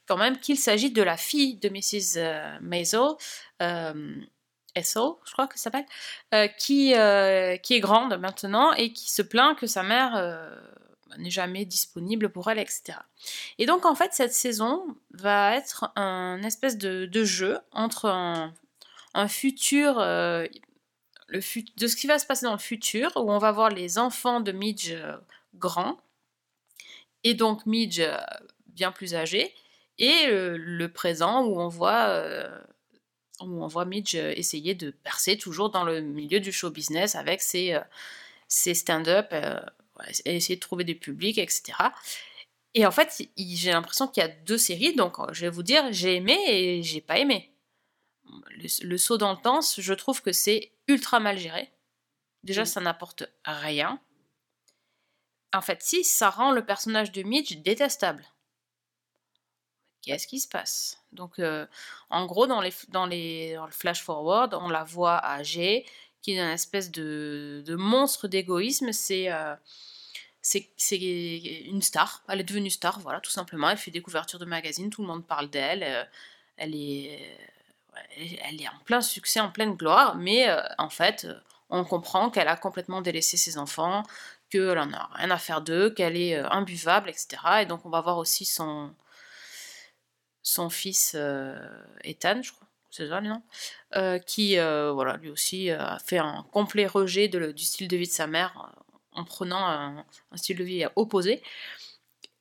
quand même qu'il s'agit de la fille de Mrs. Maisel, Ethel, je crois que ça s'appelle, qui, est grande maintenant et qui se plaint que sa mère n'est jamais disponible pour elle, etc. Et donc en fait cette saison va être un espèce de, jeu entre un, futur, euh, le fut- de ce qui va se passer dans le futur, où on va voir les enfants de Midge euh, grands, et donc Midge euh, bien plus âgé, et le présent où on voit où on voit Midge essayer de percer toujours dans le milieu du show business avec ses, ses stand-up, essayer de trouver des publics, etc. Et en fait, j'ai l'impression qu'il y a deux séries, donc euh, je vais vous dire, j'ai aimé et j'ai pas aimé. Le, le saut dans le temps, je trouve que c'est ultra mal géré. Déjà, ça n'apporte rien. En fait, si, ça rend le personnage de Midge détestable. Qu'est-ce qui se passe? Donc, euh, en gros, dans, les, dans, les, dans le flash forward, on la voit âgée, qui est une espèce de, monstre d'égoïsme. C'est euh, une star. Elle est devenue star, voilà, tout simplement. Elle fait des couvertures de magazines, tout le monde parle d'elle. euh, elle est, ouais, elle est- en plein succès, en pleine gloire, mais euh, en fait, euh, on comprend qu'elle a complètement délaissé ses enfants, qu'elle en a rien à faire d'eux, qu'elle est euh, imbuvable, etc. Et donc, on va voir aussi son, son fils euh, Ethan, je crois, c'est nom, euh, qui, euh, voilà, lui aussi euh, a fait un complet rejet du style de vie de sa mère en prenant un, style de vie opposé.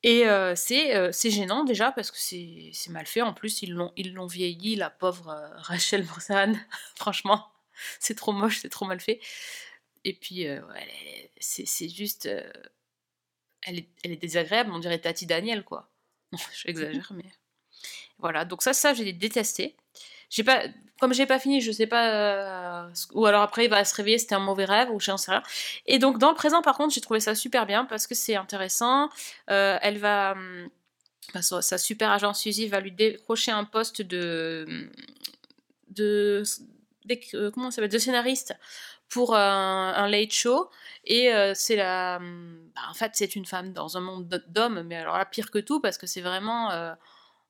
Et c'est gênant déjà parce que c'est mal fait. En plus, ils l'ont vieilli, la pauvre Rachel Brosnahan. [LAUGHS] Franchement, c'est trop moche, c'est trop mal fait. Et puis, ouais, c'est juste. elle, est, elle est désagréable, on dirait Tati Daniel, quoi. Non, [LAUGHS] j'exagère, mais. Voilà, donc ça, ça, j'ai détesté. J'ai pas, comme j'ai pas fini, je sais pas. euh, ou alors après, il va se réveiller, c'était un mauvais rêve, ou je sais rien. Et donc, dans le présent, par contre, j'ai trouvé ça super bien parce que c'est intéressant. Euh, elle va. hum, bah, sa, super agent Suzy va lui décrocher un poste de. de. d'éc- euh, comment ça s'appelle De scénariste pour un, late show. Et c'est la. hum, bah, en fait, c'est une femme dans un monde d'hommes, mais alors là, pire que tout, parce que c'est vraiment.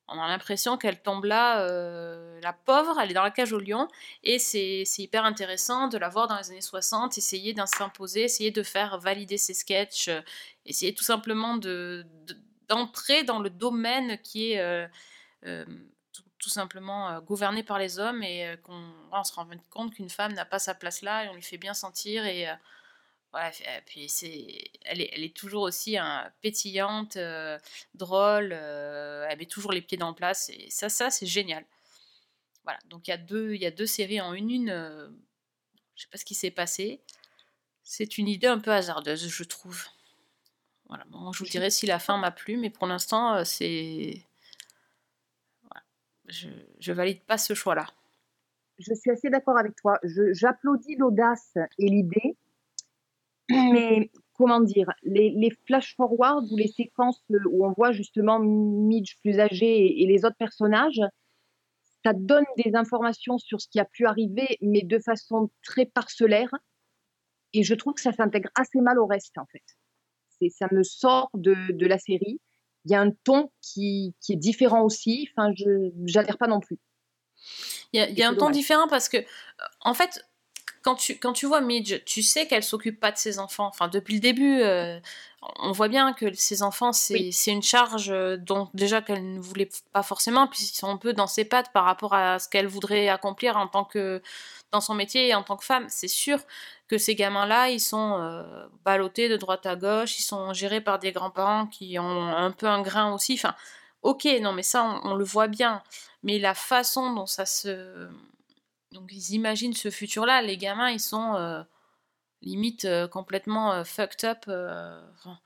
On a l'impression qu'elle tombe là, euh, la pauvre, elle est dans la cage au lion, et c'est hyper intéressant de la voir dans les années 60, essayer s'imposer, essayer de faire valider ses sketchs, euh, essayer tout simplement de de- d'entrer dans le domaine qui est euh, tout, tout simplement gouverné par les hommes, et qu'on on se rend compte qu'une femme n'a pas sa place là, et on lui fait bien sentir, et... puis c'est, elle est, elle est toujours aussi hein, pétillante, euh, drôle, euh, elle met toujours les pieds dans le place, et ça, ça c'est génial. Voilà, donc il y a deux, il y a deux séries en une, une. euh, je sais pas ce qui s'est passé. C'est une idée un peu hasardeuse, je trouve. Voilà, bon, je vous dirai si la fin m'a plu, mais pour l'instant, euh, c'est. Voilà. Je, je valide pas ce choix-là. je suis assez d'accord avec toi. Je- J'applaudis l'audace et l'idée, [CLEARS THROAT] mais comment dire, les, les flash-forward ou les séquences où on voit justement Midge plus âgé et, et les autres personnages, ça donne des informations sur ce qui a pu arriver, mais de façon très parcellaire. Et je trouve que ça s'intègre assez mal au reste, en fait. C'est, ça me sort de, de la série. Il y a un ton qui, qui est différent aussi. Enfin, je n'adhère pas non plus. Il y a, y un ton différent parce que, en fait, quand tu, quand tu vois Midge, tu sais qu'elle s'occupe pas de ses enfants. Enfin, depuis le début, euh, on voit bien que ces enfants, c'est c'est une charge euh, dont déjà qu'elle ne voulait pas forcément, puis ils sont un peu dans ses pattes par rapport à ce qu'elle voudrait accomplir en tant que dans son métier et en tant que femme. C'est sûr que ces gamins-là, ils sont euh, ballottés de droite à gauche, ils sont gérés par des grands-parents qui ont un peu un grain aussi. Enfin, ok, non, mais ça, on, on le voit bien. Mais la façon dont ça se donc ils imaginent ce futur-là, les gamins, ils sont euh, limite euh, complètement euh, fucked up. enfin,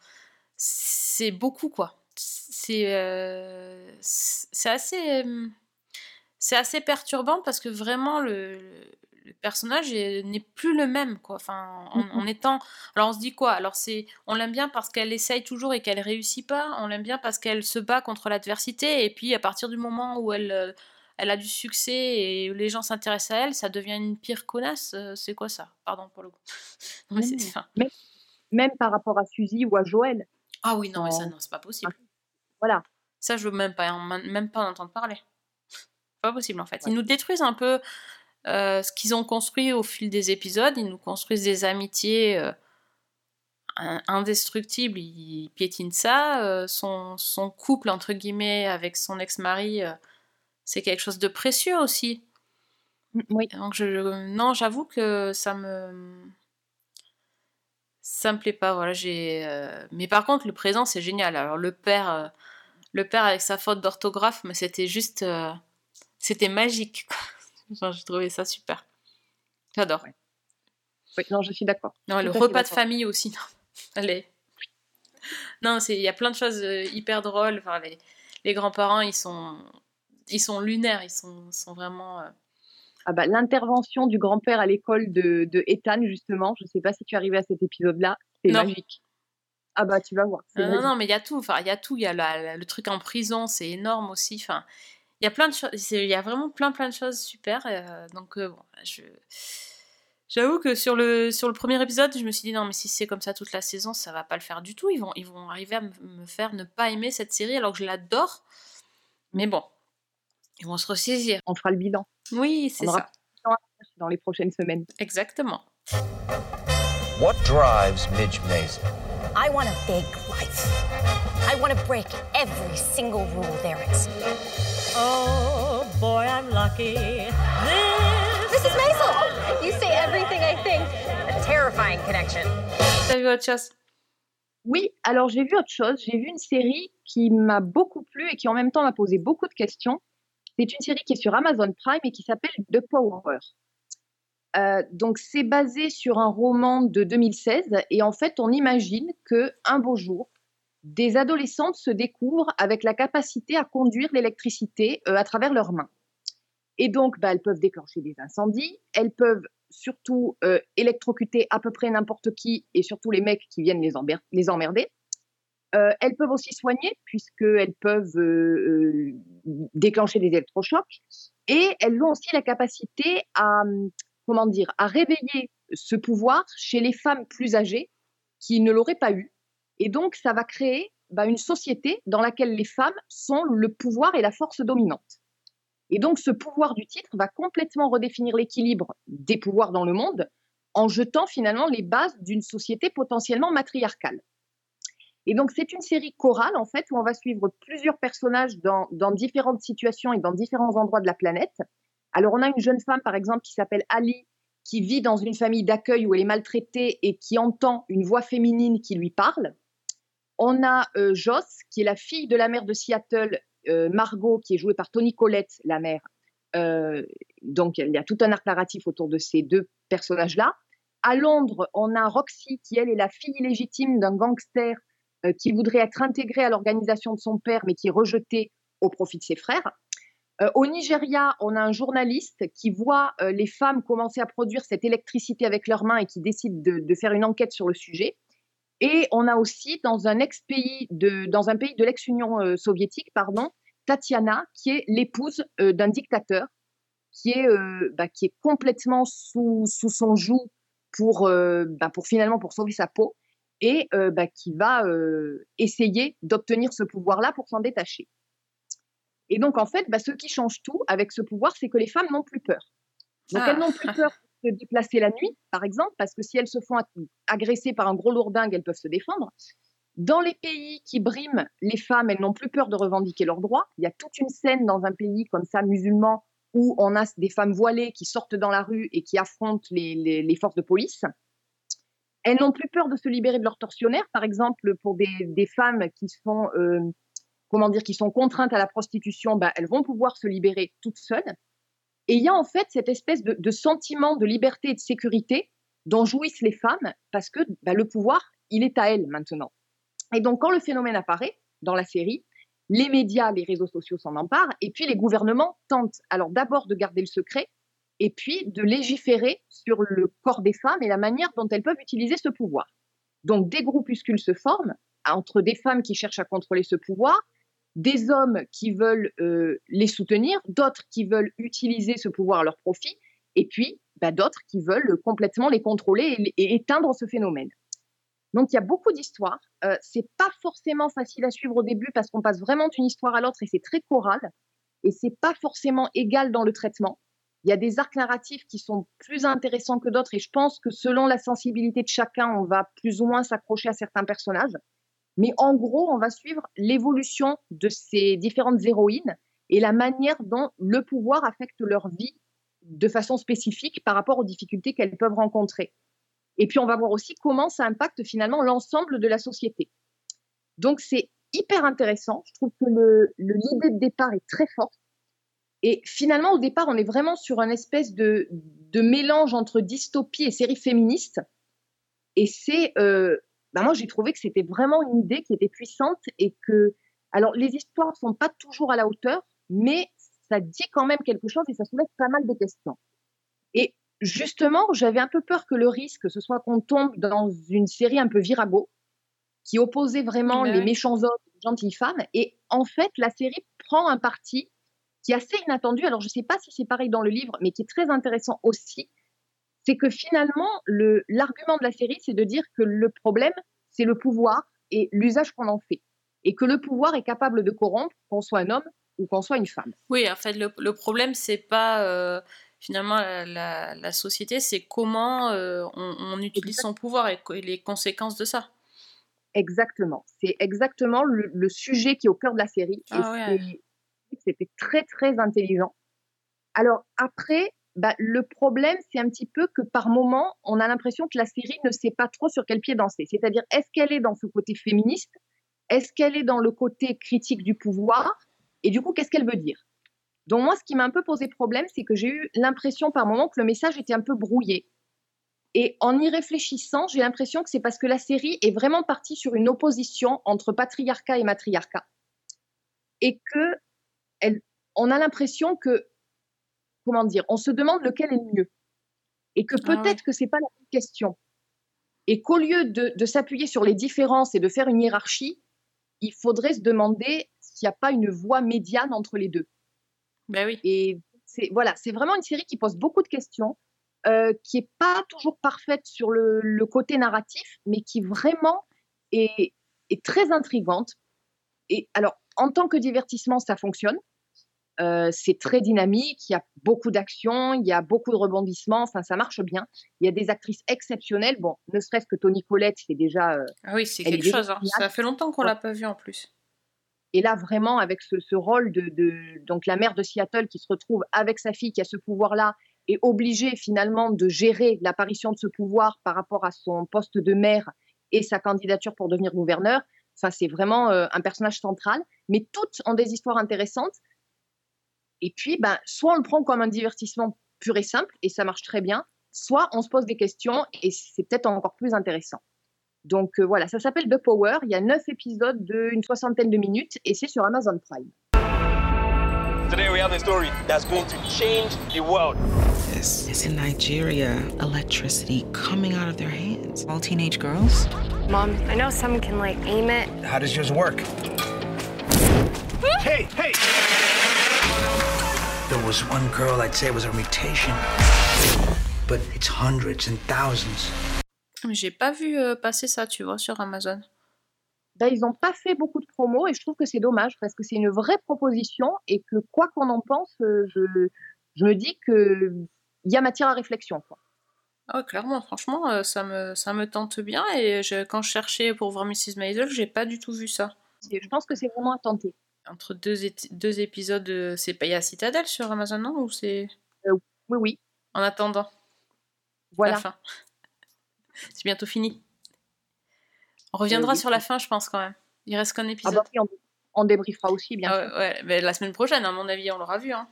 c'est beaucoup, quoi. C'est c'est assez, c'est assez perturbant parce que vraiment le, le personnage est- n'est plus le même, quoi. Enfin, en, en étant. Alors on se dit quoi? Alors c'est, on l'aime bien parce qu'elle essaye toujours et qu'elle réussit pas. On l'aime bien parce qu'elle se bat contre l'adversité et puis à partir du moment où elle elle a du succès et les gens s'intéressent à elle, ça devient une pire connasse. Euh, C'est quoi ça? Pardon pour le coup. [LAUGHS] Non, mais Même, même par rapport à Suzy ou à Joël. Ah oui, non, mais ça, non, c'est pas possible. Voilà. Ça, je veux même pas, en- même pas en entendre parler. Pas possible, en fait. Ils nous détruisent un peu euh, ce qu'ils ont construit au fil des épisodes. Ils nous construisent des amitiés euh, in- indestructibles. Ils piétinent ça. Euh, son, son couple, entre guillemets, avec son ex-mari, euh, c'est quelque chose de précieux aussi. Oui. Donc, je, non, j'avoue que ça me. Ça me plaît pas, voilà, j'ai... euh, Mais par contre, le présent, c'est génial. Alors, le père, euh, le père avec sa faute d'orthographe, mais c'était juste... euh, C'était magique. [LAUGHS] Enfin, j'ai trouvé ça super. J'adore. Oui, non, je suis d'accord. Non, le repas de famille aussi, non. [LAUGHS] Allez. Non, c'est... il y a plein de choses hyper drôles. Enfin, les, les grands-parents, ils sont... Ils sont lunaires, ils sont, sont vraiment... euh, Ah bah, L'intervention du grand-père à l'école de, de Ethan, justement, je sais pas si tu es arrivé à cet épisode-là, c'est magique. Ah bah tu vas voir. Non, non, mais il y a tout. Enfin, il y a tout. Il y a la- la- le truc en prison, c'est énorme aussi. Enfin, il y a plein de choses. Il y a vraiment plein, plein de choses super. euh, donc, euh, bon, je. J'avoue que sur le, sur le premier épisode, je me suis dit non, mais si c'est comme ça toute la saison, ça va pas le faire du tout. Ils vont, ils vont arriver à me faire ne pas aimer cette série alors que je l'adore. Mais bon, ils vont se ressaisir. On fera le bilan. Oui, c'est ça. dans les prochaines semaines. Exactement. What drives Midge Mason? I want a big life. I want to break every single rule there is. Oh boy, I'm lucky. This Mrs. Maisel! You say everything I think. A terrifying connection. T'as vu autre chose? Oui, alors j'ai vu autre chose. J'ai vu une série qui m'a beaucoup plu et qui en même temps m'a posé beaucoup de questions. C'est une série qui est sur Amazon Prime et qui s'appelle The Power. Euh, donc c'est basé sur un roman de 2016 et en fait on imagine que un beau jour des adolescentes se découvrent avec la capacité à conduire l'électricité euh, à travers leurs mains. Et donc bah, elles peuvent déclencher des incendies, elles peuvent surtout euh, électrocuter à peu près n'importe qui et surtout les mecs qui viennent les, les emmerder. Euh, elles peuvent aussi soigner puisqu'elles peuvent euh, euh, déclencher des électrochocs et elles ont aussi la capacité à comment dire à réveiller ce pouvoir chez les femmes plus âgées qui ne l'auraient pas eu et donc ça va créer bah, une société dans laquelle les femmes sont le pouvoir et la force dominante. Et donc ce pouvoir du titre va complètement redéfinir l'équilibre des pouvoirs dans le monde en jetant finalement les bases d'une société potentiellement matriarcale. Et donc, c'est une série chorale, en fait, où on va suivre plusieurs personnages dans, différentes situations et dans différents endroits de la planète. Alors, on a une jeune femme, par exemple, qui s'appelle Ali, qui vit dans une famille d'accueil où elle est maltraitée et qui entend une voix féminine qui lui parle. On a euh, Joss, qui est la fille de la mère de Seattle, euh, Margot, qui est jouée par Tony Collette, la mère. Euh, donc, il y a tout un arc narratif autour de ces deux personnages-là. À Londres, on a Roxy, qui elle est la fille illégitime d'un gangster qui voudrait être intégré à l'organisation de son père, mais qui est rejeté au profit de ses frères. Euh, au Nigeria, on a un journaliste qui voit euh, les femmes commencer à produire cette électricité avec leurs mains et qui décide de, faire une enquête sur le sujet. Et on a aussi dans un ex-pays de, dans un pays de l'ex-Union euh, soviétique, pardon, Tatiana, qui est l'épouse euh, d'un dictateur, qui est, euh, bah, qui est complètement sous, sous son joug pour, euh, bah, pour finalement pour sauver sa peau et euh, bah, qui va euh, essayer d'obtenir ce pouvoir-là pour s'en détacher. Et donc, en fait, bah, ce qui change tout avec ce pouvoir, c'est que les femmes n'ont plus peur. Donc, Ah. elles n'ont plus peur [LAUGHS] de se déplacer la nuit, par exemple, parce que si elles se font ag- agresser par un gros lourdingue, elles peuvent se défendre. Dans les pays qui briment les femmes, elles n'ont plus peur de revendiquer leurs droits. Il y a toute une scène dans un pays comme ça, musulman, où on a des femmes voilées qui sortent dans la rue et qui affrontent les, les- les forces de police. Elles n'ont plus peur de se libérer de leurs tortionnaires, par exemple pour des, femmes qui sont, euh, comment dire, qui sont contraintes à la prostitution, bah, elles vont pouvoir se libérer toutes seules. Et il y a en fait cette espèce de, de sentiment de liberté et de sécurité dont jouissent les femmes parce que bah, le pouvoir, il est à elles maintenant. Et donc quand le phénomène apparaît dans la série, les médias, les réseaux sociaux s'en emparent et puis les gouvernements tentent alors d'abord de garder le secret et puis de légiférer sur le corps des femmes et la manière dont elles peuvent utiliser ce pouvoir. Donc des groupuscules se forment entre des femmes qui cherchent à contrôler ce pouvoir, des hommes qui veulent euh, les soutenir, d'autres qui veulent utiliser ce pouvoir à leur profit, et puis bah, d'autres qui veulent complètement les contrôler et, et éteindre ce phénomène. Donc il y a beaucoup d'histoires. Euh, c'est pas forcément facile à suivre au début parce qu'on passe vraiment d'une histoire à l'autre et c'est très choral et c'est pas forcément égal dans le traitement. Il y a des arcs narratifs qui sont plus intéressants que d'autres et je pense que selon la sensibilité de chacun, on va plus ou moins s'accrocher à certains personnages. Mais en gros, on va suivre l'évolution de ces différentes héroïnes et la manière dont le pouvoir affecte leur vie de façon spécifique par rapport aux difficultés qu'elles peuvent rencontrer. Et puis, on va voir aussi comment ça impacte finalement l'ensemble de la société. Donc, c'est hyper intéressant. Je trouve que l'idée de départ est très forte. Et finalement, au départ, on est vraiment sur un espèce de, de mélange entre dystopie et série féministe. Et c'est, euh, bah moi, j'ai trouvé que c'était vraiment une idée qui était puissante et que, alors, les histoires sont pas toujours à la hauteur, mais ça dit quand même quelque chose et ça soulève pas mal de questions. Et justement, j'avais un peu peur que le risque, ce soit qu'on tombe dans une série un peu virago, qui opposait vraiment Ouais, les méchants hommes aux gentilles femmes. Et en fait, la série prend un parti qui est assez inattendu. Alors, je ne sais pas si c'est pareil dans le livre, mais qui est très intéressant aussi. C'est que finalement, le- l'argument de la série, c'est de dire que le problème, c'est le pouvoir et l'usage qu'on en fait. Et que le pouvoir est capable de corrompre, qu'on soit un homme ou qu'on soit une femme. Oui, en fait, le, le problème, c'est pas euh, finalement la, la- la société, c'est comment euh, on, on utilise son pouvoir et, les conséquences de ça. Exactement. C'est exactement le, le sujet qui est au cœur de la série. Et Ah ouais. C'était très, très intelligent. Alors, après, bah, le problème, c'est un petit peu que par moment, on a l'impression que la série ne sait pas trop sur quel pied danser. C'est-à-dire, est-ce qu'elle est dans ce côté féministe? Est-ce qu'elle est dans le côté critique du pouvoir? Et du coup, qu'est-ce qu'elle veut dire? Donc, moi, ce qui m'a un peu posé problème, c'est que j'ai eu l'impression par moment que le message était un peu brouillé. Et en y réfléchissant, j'ai l'impression que c'est parce que la série est vraiment partie sur une opposition entre patriarcat et matriarcat. Et que elle, on a l'impression que, comment dire, on se demande lequel est le mieux. Et que Ah peut-être que c'est pas la bonne question. Et qu'au lieu de, de s'appuyer sur les différences et de faire une hiérarchie, il faudrait se demander s'il n'y a pas une voie médiane entre les deux. Ben oui. Et c'est voilà, c'est vraiment une série qui pose beaucoup de questions, euh, qui est pas toujours parfaite sur le, le côté narratif, mais qui vraiment est, est très intrigante. Et alors, en tant que divertissement, ça fonctionne. Euh, c'est très dynamique, il y a beaucoup d'action, il y a beaucoup de rebondissements, enfin ça marche bien. Il y a des actrices exceptionnelles, bon, ne serait-ce que Toni Collette, c'est déjà. euh, Ah oui, c'est quelque chose. hein. Ça fait longtemps qu'on l'a pas vu en plus. Et là, vraiment, avec ce, ce rôle de, de- donc la mère de Seattle qui se retrouve avec sa fille qui a ce pouvoir-là et obligée finalement de gérer l'apparition de ce pouvoir par rapport à son poste de mère et sa candidature pour devenir gouverneur, ça c'est vraiment euh, un personnage central. Mais toutes ont des histoires intéressantes. Et puis, ben, soit on le prend comme un divertissement pur et simple et ça marche très bien, soit on se pose des questions et c'est peut-être encore plus intéressant. Donc euh, voilà, ça s'appelle The Power. Il y a neuf épisodes d'une soixantaine de minutes et c'est sur Amazon Prime. Today we have a story that's going to change the world. This is in Nigeria. Electricity coming out of their hands. All teenage girls? Mom, I know some can like aim it. How does yours work? Hey, hey! There was one girl I'd say was a mutation, but it's hundreds and thousands. Mais J'ai pas vu euh, passer ça, tu vois, sur Amazon. Ben, ils n'ont pas fait beaucoup de promos et je trouve que c'est dommage parce que c'est une vraie proposition et que quoi qu'on en pense, euh, je, je me dis qu'il y a matière à réflexion. Quoi. Ah ouais, clairement, franchement, euh, ça me, ça me tente bien. Et je- quand je cherchais pour voir Mrs. Maisel, j'ai pas du tout vu ça. Je pense que c'est vraiment à tenter. Entre deux, épisodes, de- c'est y a Citadel sur Amazon, non Ou c'est. oui, oui. En attendant. Voilà. La fin. [LAUGHS] c'est bientôt fini. On reviendra oui. sur la fin, je pense, quand même. Il reste qu'un Ah épisode. bah oui, on, on débriefera aussi, bien Ah sûr. ouais, ouais, mais la semaine prochaine, à mon avis, on l'aura vu. Hein.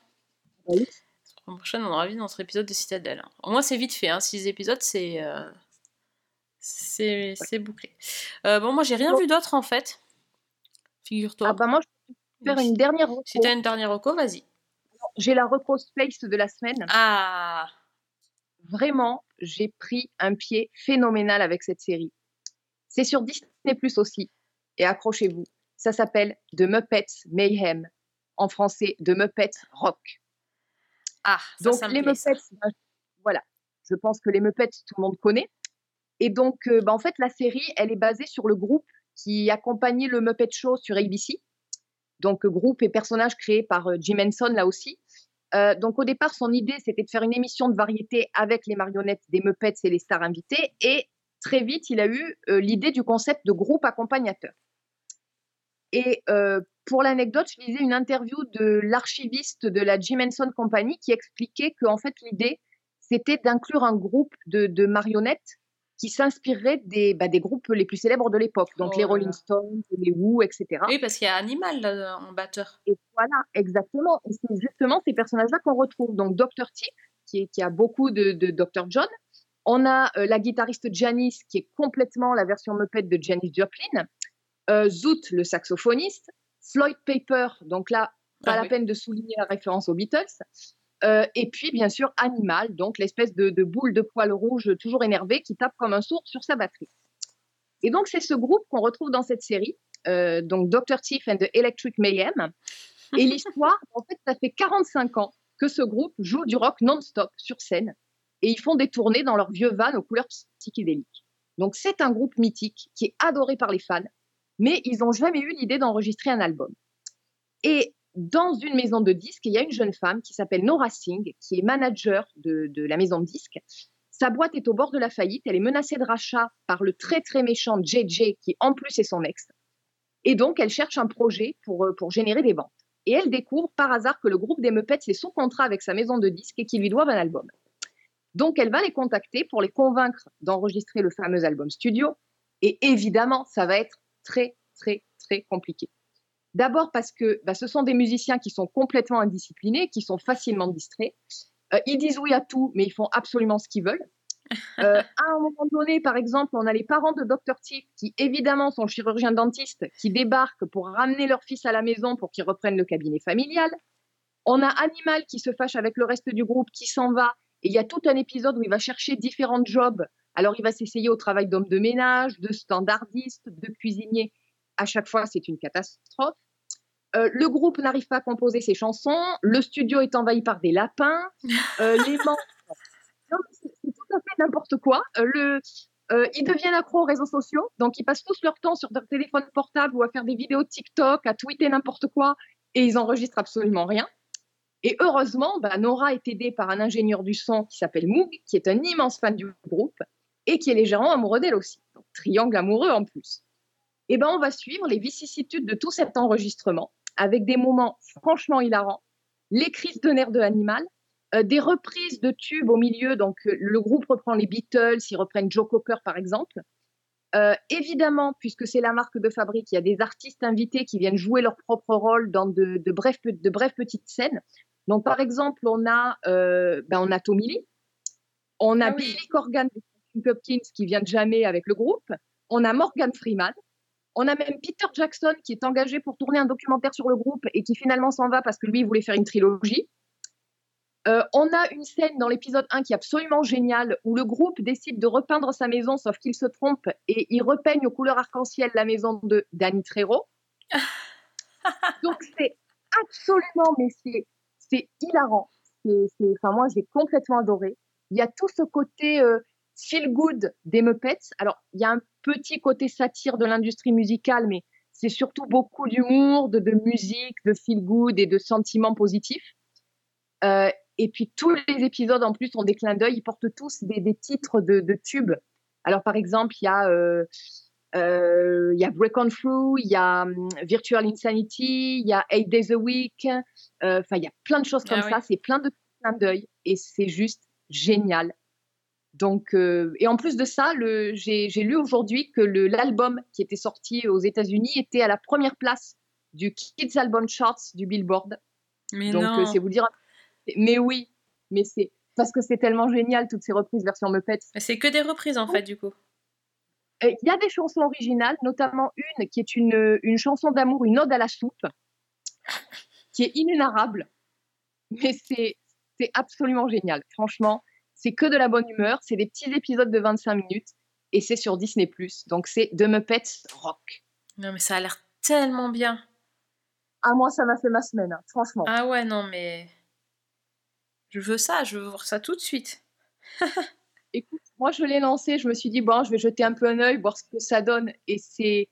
Bah oui. La semaine prochaine, on aura vu notre épisode de Citadel. Au moins, c'est vite fait. Hein. Six épisodes, c'est. euh, C'est bouclé. Euh, bon, moi, j'ai rien Bon. vu d'autre, en fait. Figure-toi. Ah bah moi, je faire une dernière reco. Si t'as une dernière reco, vas-y. J'ai la reco space de la semaine. Ah Vraiment, j'ai pris un pied phénoménal avec cette série. C'est sur Disney Plus aussi. Et accrochez-vous, ça s'appelle The Muppets Mayhem. En français, The Muppets Rock. Ah, ça, Donc ça me les plaît. Muppets, ben, voilà, je pense que les Muppets, tout le monde connaît. Et donc, euh, ben, en fait, la série, elle est basée sur le groupe qui accompagnait le Muppet Show sur ABC. Donc, groupe et personnage créés par euh, Jim Henson, là aussi. Euh, donc, au départ, son idée, c'était de faire une émission de variété avec les marionnettes des Muppets et les stars invitées. Et très vite, il a eu euh, l'idée du concept de groupe accompagnateur. Et pour l'anecdote, je lisais une interview de l'archiviste de la Jim Henson Company qui expliquait que en fait l'idée c'était d'inclure un groupe de marionnettes qui s'inspirerait des, bah, des groupes les plus célèbres de l'époque, donc Oh les là Rolling. Stones, les Who, etc. Oui, parce qu'il y a Animal là, en batteur. Et voilà, exactement. Et c'est justement ces personnages-là qu'on retrouve. Donc Dr. Tip, qui, est- qui a beaucoup de, de Dr. John. On a euh, la guitariste Janice, qui est complètement la version Muppet de Janis Joplin. Euh, Zoot, le saxophoniste. Floyd Paper, donc là, pas Ah la oui. peine de souligner la référence aux Beatles. Euh, et puis, bien sûr, Animal, donc l'espèce de, de boule de poils rouge toujours énervé qui tape comme un sourd sur sa batterie. Et donc, c'est ce groupe qu'on retrouve dans cette série, euh, donc Dr. Tiff and the Electric Mayhem. Et [LAUGHS] l'histoire, en fait, ça fait 45 ans que ce groupe joue du rock non-stop sur scène. Et ils font des tournées dans leur vieux van aux couleurs psychédéliques. Donc, c'est un groupe mythique qui est adoré par les fans, mais ils n'ont jamais eu l'idée d'enregistrer un album. Et dans une maison de disques, il y a une jeune femme qui s'appelle Nora Singh, qui est manager de, la maison de disques. Sa boîte est au bord de la faillite. Elle est menacée de rachat par le très très méchant JJ, qui en plus est son ex. Et donc, elle cherche un projet pour, euh, pour générer des ventes. Et elle découvre par hasard que le groupe des Muppets est sous contrat avec sa maison de disques et qu'ils lui doivent un album. Donc, elle va les contacter pour les convaincre d'enregistrer le fameux album studio. Et évidemment, ça va être très, très, très compliqué. D'abord parce que bah, ce sont des musiciens qui sont complètement indisciplinés, qui sont facilement distraits. Euh, ils disent oui à tout, mais ils font absolument ce qu'ils veulent. [LAUGHS] Euh, à un moment donné, par exemple, on a les parents de Dr. Tiff qui, évidemment, sont chirurgiens dentistes, qui débarquent pour ramener leur fils à la maison pour qu'ils reprennent le cabinet familial. On a Animal qui se fâche avec le reste du groupe, qui s'en va. Et il y a tout un épisode où il va chercher différents jobs. Alors, il va s'essayer au travail d'homme de ménage, de standardiste, de cuisinier. À chaque fois, c'est une catastrophe. Euh, le groupe n'arrive pas à composer ses chansons. Le studio est envahi par des lapins. Euh, [LAUGHS] les membres. C'est tout à fait n'importe quoi. Euh, le, ils deviennent accros aux réseaux sociaux. Donc, ils passent tous leur temps sur leur téléphone portable ou à faire des vidéos TikTok, à tweeter n'importe quoi. Et ils enregistrent absolument rien. Et heureusement, bah, Nora est aidée par un ingénieur du son qui s'appelle Moog, qui est un immense fan du groupe et qui est légèrement amoureux d'elle aussi. Donc, triangle amoureux en plus. Et ben, on va suivre les vicissitudes de tout cet enregistrement avec des moments franchement hilarants, les crises de nerfs de Animal, euh, des reprises de tubes au milieu. Donc, euh, le groupe reprend les Beatles, ils reprennent Joe Cocker par exemple. Euh, évidemment, puisque c'est la marque de fabrique, il y a des artistes invités qui viennent jouer leur propre rôle dans de, de brèves petites scènes. Donc, par exemple, on a, euh, ben, on a Tommy Lee, on a Ah oui. Billy Corgan de Pumpkins qui vient de jamais avec le groupe, on a Morgan Freeman, on a même Peter Jackson qui est engagé pour tourner un documentaire sur le groupe et qui finalement s'en va parce que lui il voulait faire une trilogie. Euh, on a une scène dans l'épisode 1 qui est absolument géniale où le groupe décide de repeindre sa maison sauf qu'il se trompe et il repeigne aux couleurs arc-en-ciel la maison de Danny Trejo. [LAUGHS] Donc c'est absolument, mais c'est, c'est hilarant. C'est, c'est- enfin moi j'ai complètement adoré. Il y a tout ce côté euh, feel good des Muppets. Alors il y a un petit côté satire de l'industrie musicale, mais c'est surtout beaucoup d'humour, de, de musique, de feel good et de sentiments positifs. Euh, Et puis tous les épisodes en plus ont des clins d'œil, ils portent tous des, des titres de, de tubes. Alors par exemple, il y a euh, euh, il y a Break On Through, il y a hum, Virtual Insanity, il y a Eight Days a Week. euh, Enfin, il y a plein de choses comme Ah oui. ça. C'est plein de clins d'œil et c'est juste génial. Donc, euh, et en plus de ça, j'ai lu aujourd'hui que l'album qui était sorti aux États-Unis était à la première place du Kids Album Charts du Billboard. Mais Donc, euh, c'est vous dire. Mais oui, mais c'est parce que c'est tellement génial toutes ces reprises version Muppets. C'est que des reprises en fait, du coup. Il y a des chansons originales, notamment une qui est une, une chanson d'amour, une ode à la soupe, qui est inénarrable, mais c'est absolument génial. Franchement, c'est que de la bonne humeur, c'est des petits épisodes de 25 minutes et c'est sur Disney+. Donc c'est The Muppets Rock. Non, mais ça a l'air tellement bien. Ah moi ça m'a fait ma semaine, hein, franchement. Ah ouais, non, mais. Je veux ça, je veux voir ça tout de suite. [LAUGHS] Écoute, moi je l'ai lancé, je me suis dit bon, je vais jeter un peu un œil, voir ce que ça donne. Et c'est,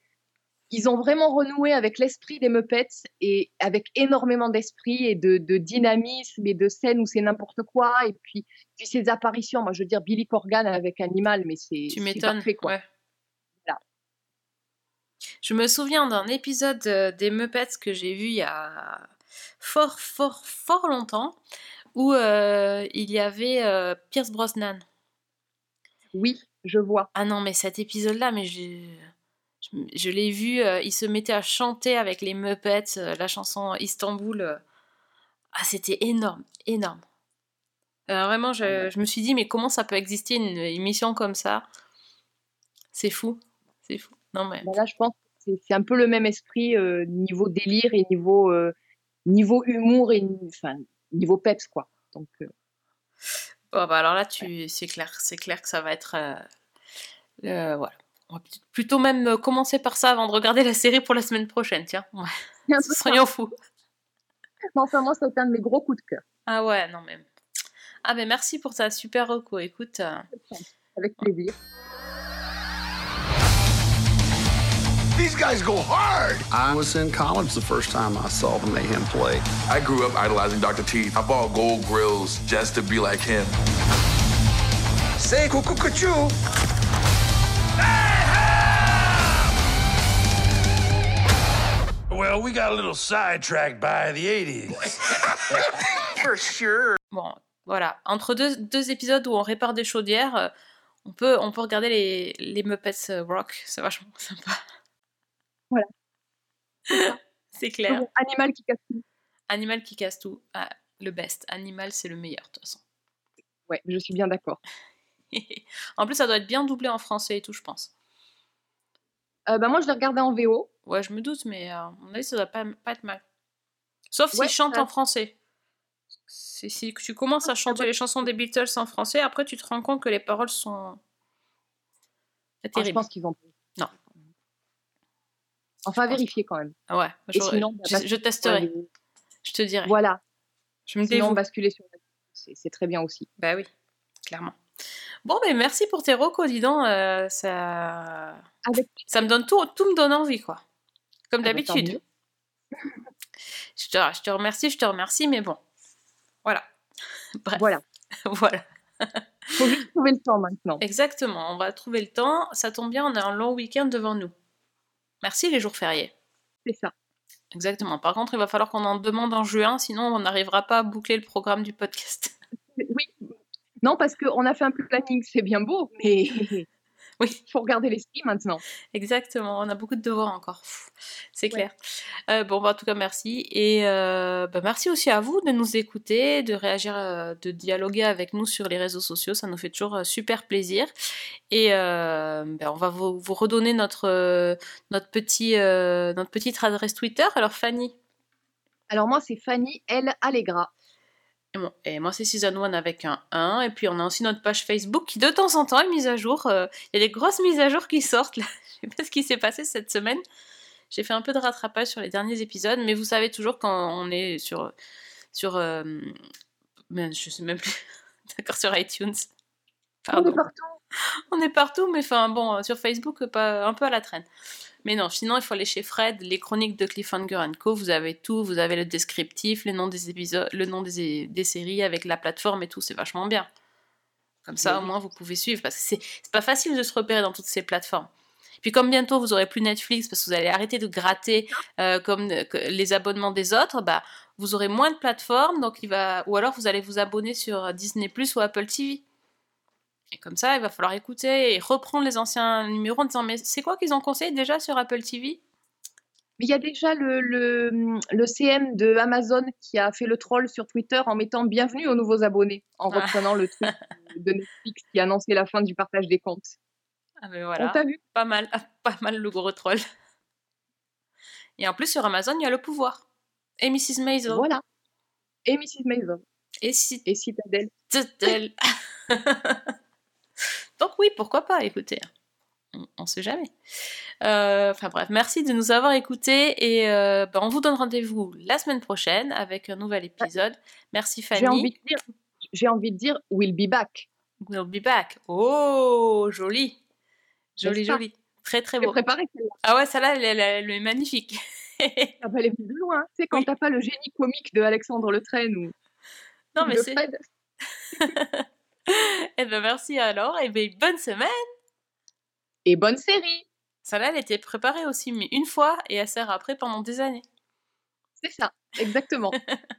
ils ont vraiment renoué avec l'esprit des Muppets et avec énormément d'esprit et de, de dynamisme et de scènes où c'est n'importe quoi. Et puis, puis ces apparitions, moi je veux dire Billy Corgan avec Animal, mais c'est Tu m'étonnes. quoi. Ouais. Voilà. Je me souviens d'un épisode euh, des Muppets que j'ai vu il y a fort, fort, fort longtemps où euh, il y avait euh, Pierce Brosnan. Oui, je vois. Ah non, mais cet épisode-là, mais je, je l'ai vu, euh, il se mettait à chanter avec les Muppets, euh, la chanson Istanbul. euh. Ah, c'était énorme, énorme. Vraiment, je, je me suis dit, mais comment ça peut exister une émission comme ça? C'est fou, c'est fou. Non, mais. Bah là, je pense que c'est- un peu le même esprit niveau délire et niveau, niveau humour et enfin, niveau peps, quoi. Donc, Bon, bah alors là, tu... c'est clair, c'est clair que ça va être. euh, voilà. On va plutôt même euh, commencer par ça avant de regarder la série pour la semaine prochaine, tiens. Ouais. [LAUGHS] soyons fous. Mais Enfin, moi, c'est un de mes gros coups de cœur. Ah ouais, non mais. Ah mais merci pour ta super reco. Écoute. euh, Avec plaisir. These guys go hard. I was in college the first time I saw the Mayhem play. I grew up idolizing Dr. T. I bought gold grills just to be like him. Say cuckoo Well, we got a little sidetracked by the 80s. [LAUGHS] For sure. Bon, voilà. Entre deux, deux épisodes où on répare des chaudières, euh, on peut, on peut regarder les, les Muppets euh, Rock. C'est vachement [LAUGHS] sympa. Voilà. [LAUGHS] C'est clair. Animal qui casse tout. Animal qui casse tout. Ah, le best. Animal, c'est le meilleur, de toute façon. Ouais, je suis bien d'accord. en plus, ça doit être bien doublé en français et tout, je pense. Euh, bah, moi, je l'ai regardé en VO. Ouais, je me doute, mais euh, à mon avis, ça doit pas, pas être mal. Sauf Ouais, s'ils chantent ça- en français. Si, si tu commences à chanter les chansons des Beatles en français, après tu te rends compte que les paroles sont. C'est Ah, je terrible. pense qu'ils vont. Non. Enfin, vérifier quand même. Ah ouais, sinon, bah, je, basculer je testerai. les- Je te dirai. Voilà. Je me Sinon, basculer sur c'est c'est très bien aussi. Bah oui, clairement. Bon, mais merci pour tes recos, dis donc. euh, ça... [LAUGHS] ça me donne tout, tout me donne envie, quoi. Comme Ah bah, d'habitude. [LAUGHS] je, te, je te remercie, je te remercie, mais bon. Voilà. [LAUGHS] Bref. Voilà. voilà. Faut juste trouver le temps maintenant. Exactement, on va trouver le temps. Ça tombe bien, on a un long week-end devant nous. Merci les jours fériés. C'est ça. Exactement. Par contre, il va falloir qu'on en demande en juin, sinon on n'arrivera pas à boucler le programme du podcast. Oui. Non, parce qu'on a fait un planning, c'est bien beau, mais oui. faut regarder les skis maintenant. Exactement, on a beaucoup de devoirs encore. C'est clair. Euh, bon, bah, en tout cas, merci. Et euh, bah, merci aussi à vous de nous écouter, de réagir, euh, de dialoguer avec nous sur les réseaux sociaux. Ça nous fait toujours super plaisir. Et bah, on va vous, vous redonner notre, notre, petit, notre petite adresse Twitter. Alors, Fanny Alors moi, c'est Fanny L. Allegra. Et, moi, c'est Season 1 avec un 1. Et puis, on a aussi notre page Facebook qui, de temps en temps, est mise à jour. Euh, Il y a des grosses mises à jour qui sortent. Là. [LAUGHS] Je sais pas ce qui s'est passé cette semaine. J'ai fait un peu de rattrapage sur les derniers épisodes. Mais vous savez toujours quand on est sur. sur euh, je sais même plus. [LAUGHS] D'accord, sur iTunes. On est partout. On est partout, mais enfin, bon, sur Facebook, pas, un peu à la traîne. Mais non, sinon, il faut aller chez Fred, les chroniques de Cliffhanger Co. Vous avez tout, vous avez le descriptif, les noms des épisodes, le nom des, des séries avec la plateforme et tout, c'est vachement bien. Comme ça, au moins, vous pouvez suivre parce que c'est pas facile de se repérer dans toutes ces plateformes. Puis comme bientôt vous aurez plus Netflix parce que vous allez arrêter de gratter euh, comme euh, les abonnements des autres, bah vous aurez moins de plateformes, donc il va ou alors vous allez vous abonner sur Disney Plus ou Apple TV. Et comme ça, il va falloir écouter et reprendre les anciens numéros en disant mais c'est quoi qu'ils ont conseillé déjà sur Apple TV Mais il y a déjà le, le, le CM de Amazon qui a fait le troll sur Twitter en mettant bienvenue aux nouveaux abonnés, en Ah. reprenant le truc [LAUGHS] de Netflix qui annonçait la fin du partage des comptes. Ah ben voilà. On t'a vu Pas mal, [LAUGHS] pas mal le gros troll. Et en plus sur Amazon, il y a le pouvoir. Et Mrs. Maisel. Voilà. Et Mrs. Maisel. Et si Et Citadel. Citadel. [LAUGHS] Donc oui, pourquoi pas, écoutez. On, on sait jamais. Euh, Enfin bref, merci de nous avoir écoutés et euh, ben, on vous donne rendez-vous la semaine prochaine avec un nouvel épisode. Merci Fanny. J'ai envie de dire, j'ai envie de dire, we'll be back. We'll be back. Oh, joli. Joli, joli. Très très beau. préparé. Ah ouais, celle-là, elle, elle- elle est magnifique. Ça va aller plus loin. Tu sais, quand t'as pas le génie comique de Alexandre Le Train ou, Non, mais c'est. [LAUGHS] Eh ben merci alors, et ben bonne semaine. et bonne série. Celle-là, elle était préparée aussi, mais une fois, et elle sert après pendant des années. C'est ça, exactement. [LAUGHS]